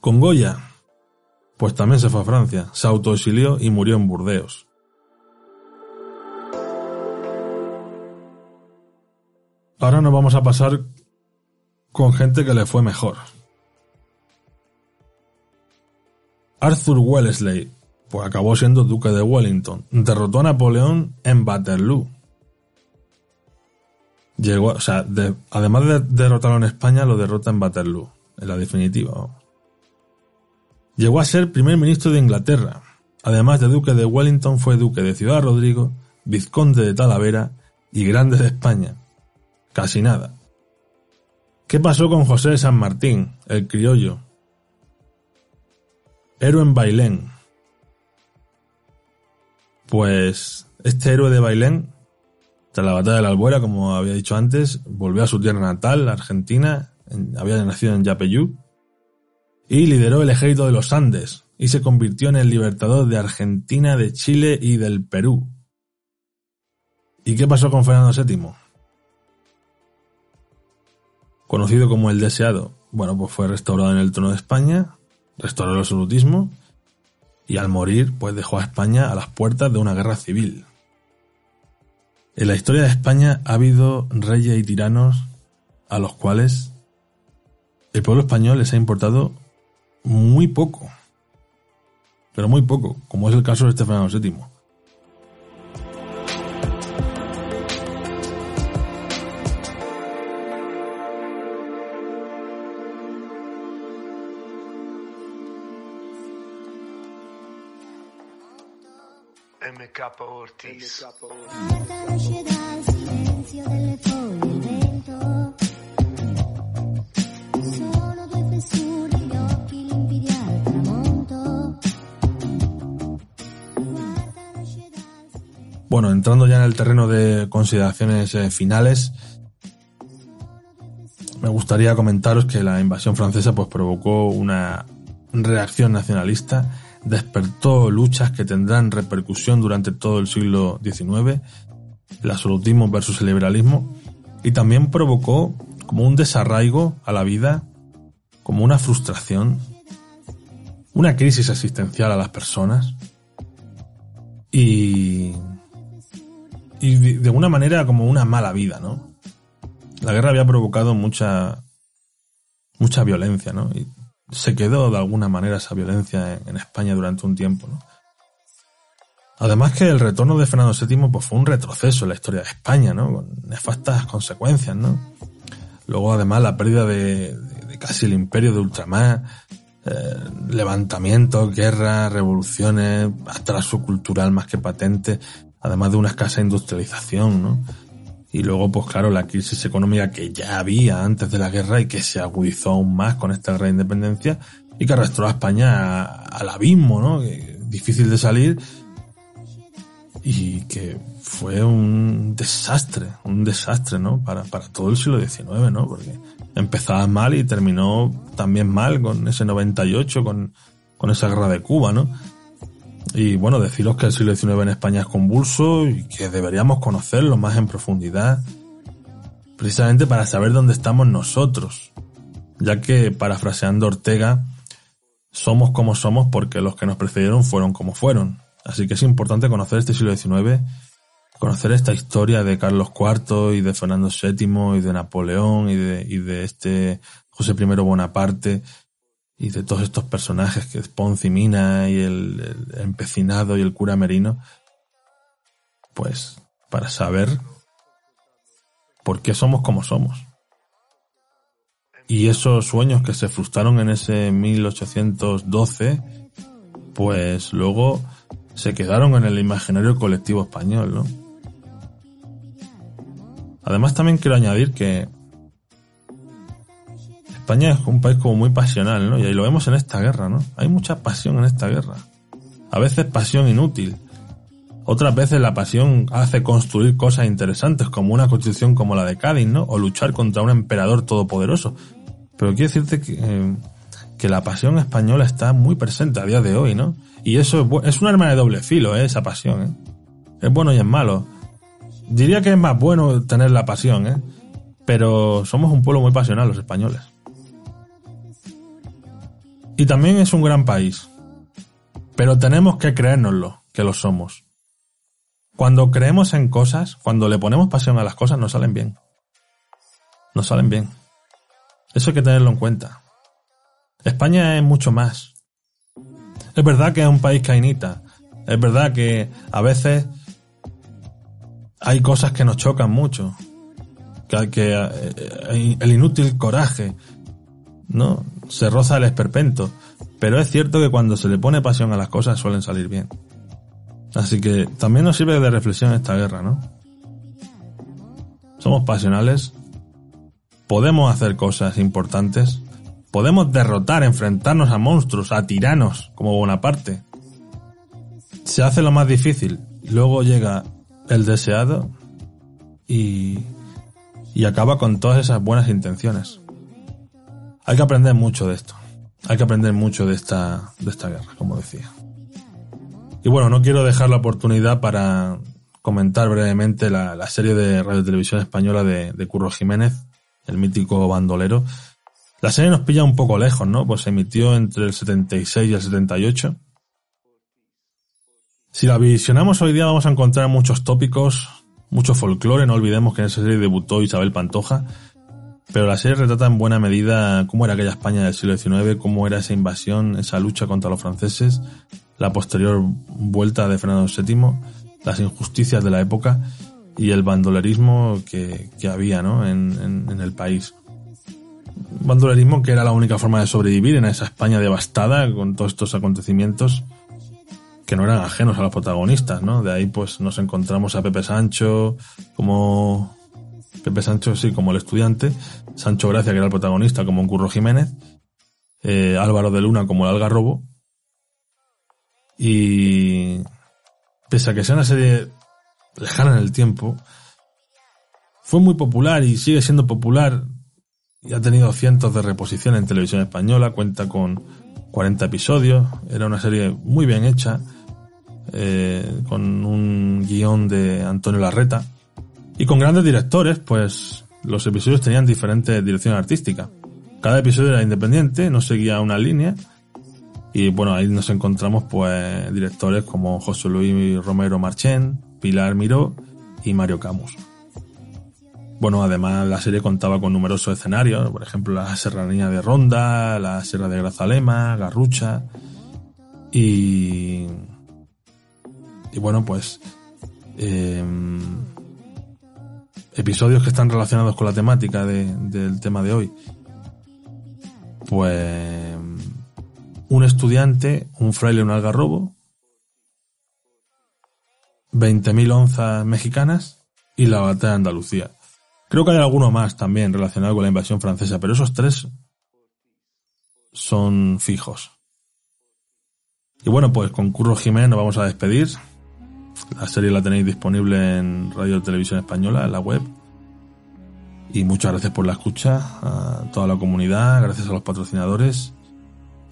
Con Goya, pues también se fue a Francia, se autoexilió y murió en Burdeos. Ahora nos vamos a pasar con gente que le fue mejor. Arthur Wellesley, pues acabó siendo duque de Wellington, derrotó a Napoleón en Waterloo. Llegó, o sea, además de derrotarlo en España, lo derrota en Waterloo, en la definitiva. Llegó a ser primer ministro de Inglaterra. Además de duque de Wellington, fue duque de Ciudad Rodrigo, vizconde de Talavera y grande de España. Casi nada. ¿Qué pasó con José de San Martín, el criollo? Héroe en Bailén. Pues este héroe de Bailén, tras la batalla de la Albuera, como había dicho antes, volvió a su tierra natal, Argentina, había nacido en Yapeyú, y lideró el ejército de los Andes y se convirtió en el libertador de Argentina, de Chile y del Perú. ¿Y qué pasó con Fernando VII? Conocido como el deseado, bueno, pues fue restaurado en el trono de España, restauró el absolutismo y al morir, pues dejó a España a las puertas de una guerra civil. En la historia de España ha habido reyes y tiranos a los cuales el pueblo español les ha importado muy poco. Pero muy poco, como es el caso de este Fernando VII. MK Ortiz. Bueno, entrando ya en el terreno de consideraciones eh, finales, me gustaría comentaros que la invasión francesa pues provocó una reacción nacionalista, despertó luchas que tendrán repercusión durante todo el siglo XIX, el absolutismo versus el liberalismo, y también provocó como un desarraigo a la vida, como una frustración, una crisis existencial a las personas, y y de, alguna manera como una mala vida, ¿no? La guerra había provocado mucha, mucha violencia, ¿no? Se quedó de alguna manera esa violencia en, España durante un tiempo, ¿no? Además que el retorno de Fernando VII pues, fue un retroceso en la historia de España, ¿no? Con nefastas consecuencias, ¿no? Luego además la pérdida de, casi el imperio de Ultramar, eh, levantamientos, guerras, revoluciones, atraso cultural más que patente, además de una escasa industrialización, ¿no? Y luego, pues claro, la crisis económica que ya había antes de la guerra y que se agudizó aún más con esta guerra de independencia y que arrastró a España al abismo, ¿no? difícil de salir y que fue un desastre, un desastre, ¿no? Para, para todo el siglo XIX, ¿no? Porque empezaba mal y terminó también mal con ese 98, con, con esa guerra de Cuba, ¿no? Y bueno, deciros que el siglo XIX en España es convulso y que deberíamos conocerlo más en profundidad, precisamente para saber dónde estamos nosotros, ya que, parafraseando Ortega, somos como somos porque los que nos precedieron fueron como fueron. Así que es importante conocer este siglo XIX, conocer esta historia de Carlos IV y de Fernando VII y de Napoleón y de, y de este José I Bonaparte y de todos estos personajes que es Ponce Mina y el, empecinado y el cura Merino, pues para saber por qué somos como somos. Y esos sueños que se frustraron en ese 1812, pues luego se quedaron en el imaginario colectivo español, ¿no? Además también quiero añadir que España es un país como muy pasional, ¿no? Y ahí lo vemos en esta guerra, ¿no? Hay mucha pasión en esta guerra. A veces pasión inútil. Otras veces la pasión hace construir cosas interesantes, como una constitución como la de Cádiz, ¿no? O luchar contra un emperador todopoderoso. Pero quiero decirte que, eh, la pasión española está muy presente a día de hoy, ¿no? Y eso es, es un arma de doble filo, ¿eh? Esa pasión, ¿eh? Es bueno y es malo. Diría que es más bueno tener la pasión, ¿eh? Pero somos un pueblo muy pasional los españoles. Y también es un gran país. Pero tenemos que creérnoslo, que lo somos. Cuando creemos en cosas, cuando le ponemos pasión a las cosas, nos salen bien. Nos salen bien. Eso hay que tenerlo en cuenta. España es mucho más. Es verdad que es un país cainita. Es verdad que a veces hay cosas que nos chocan mucho. Que, que eh, el inútil coraje, ¿no? Se roza el esperpento, pero es cierto que cuando se le pone pasión a las cosas suelen salir bien. Así que también nos sirve de reflexión esta guerra, ¿no? Somos pasionales, podemos hacer cosas importantes, podemos derrotar, enfrentarnos a monstruos, a tiranos, como Bonaparte. Se hace lo más difícil, luego llega el deseado y, y acaba con todas esas buenas intenciones. Hay que aprender mucho de esto. Hay que aprender mucho de esta, de esta guerra, como decía. Y bueno, no quiero dejar la oportunidad para comentar brevemente la, serie de radio televisión española de, de, Curro Jiménez, el mítico bandolero. La serie nos pilla un poco lejos, ¿no? Pues se emitió entre el 76 y el 78. Si la visionamos hoy día vamos a encontrar muchos tópicos, mucho folclore, no olvidemos que en esa serie debutó Isabel Pantoja, Pero la serie retrata en buena medida cómo era aquella España del siglo XIX, cómo era esa invasión, esa lucha contra los franceses, la posterior vuelta de Fernando VII, las injusticias de la época y el bandolerismo que, había ¿no? en, en, el país. Bandolerismo que era la única forma de sobrevivir en esa España devastada con todos estos acontecimientos que no eran ajenos a los protagonistas, ¿no? De ahí pues nos encontramos a Pepe Sancho como Pepe Sancho sí como el estudiante, Sancho Gracia que era el protagonista como un Curro Jiménez, eh, Álvaro de Luna como el Algarrobo y pese a que sea una serie lejana en el tiempo, fue muy popular y sigue siendo popular y ha tenido cientos de reposiciones en televisión española, cuenta con 40 episodios, era una serie muy bien hecha, eh, con un guion de Antonio Larreta y con grandes directores, pues los episodios tenían diferentes direcciones artísticas. Cada episodio era independiente, no seguía una línea y bueno, ahí nos encontramos pues directores como José Luis Romero Marchén, Pilar Miró y Mario Camus. Bueno, además la serie contaba con numerosos escenarios, por ejemplo la Serranía de Ronda, la Sierra de Grazalema, Garrucha y... Y bueno, pues... Em, episodios que están relacionados con la temática del tema de hoy. Pues un estudiante, un fraile, un algarrobo, 20.000 onzas mexicanas y la batalla de Andalucía. Creo que hay alguno más también relacionado con la invasión francesa, pero esos tres son fijos. Y bueno, pues con Curro Jiménez nos vamos a despedir. La serie la tenéis disponible en Radio Televisión Española, en la web. Y muchas gracias por la escucha a toda la comunidad, gracias a los patrocinadores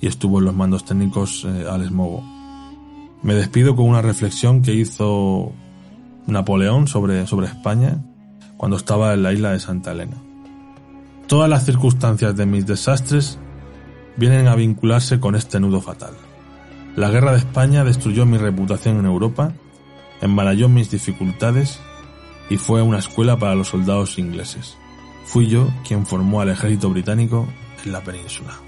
y estuvo en los mandos técnicos eh, Alex Mogo. Me despido con una reflexión que hizo Napoleón sobre, sobre España cuando estaba en la isla de Santa Elena. Todas las circunstancias de mis desastres vienen a vincularse con este nudo fatal. La guerra de España destruyó mi reputación en Europa, embaralló mis dificultades y fue una escuela para los soldados ingleses. Fui yo quien formó al ejército británico en la península.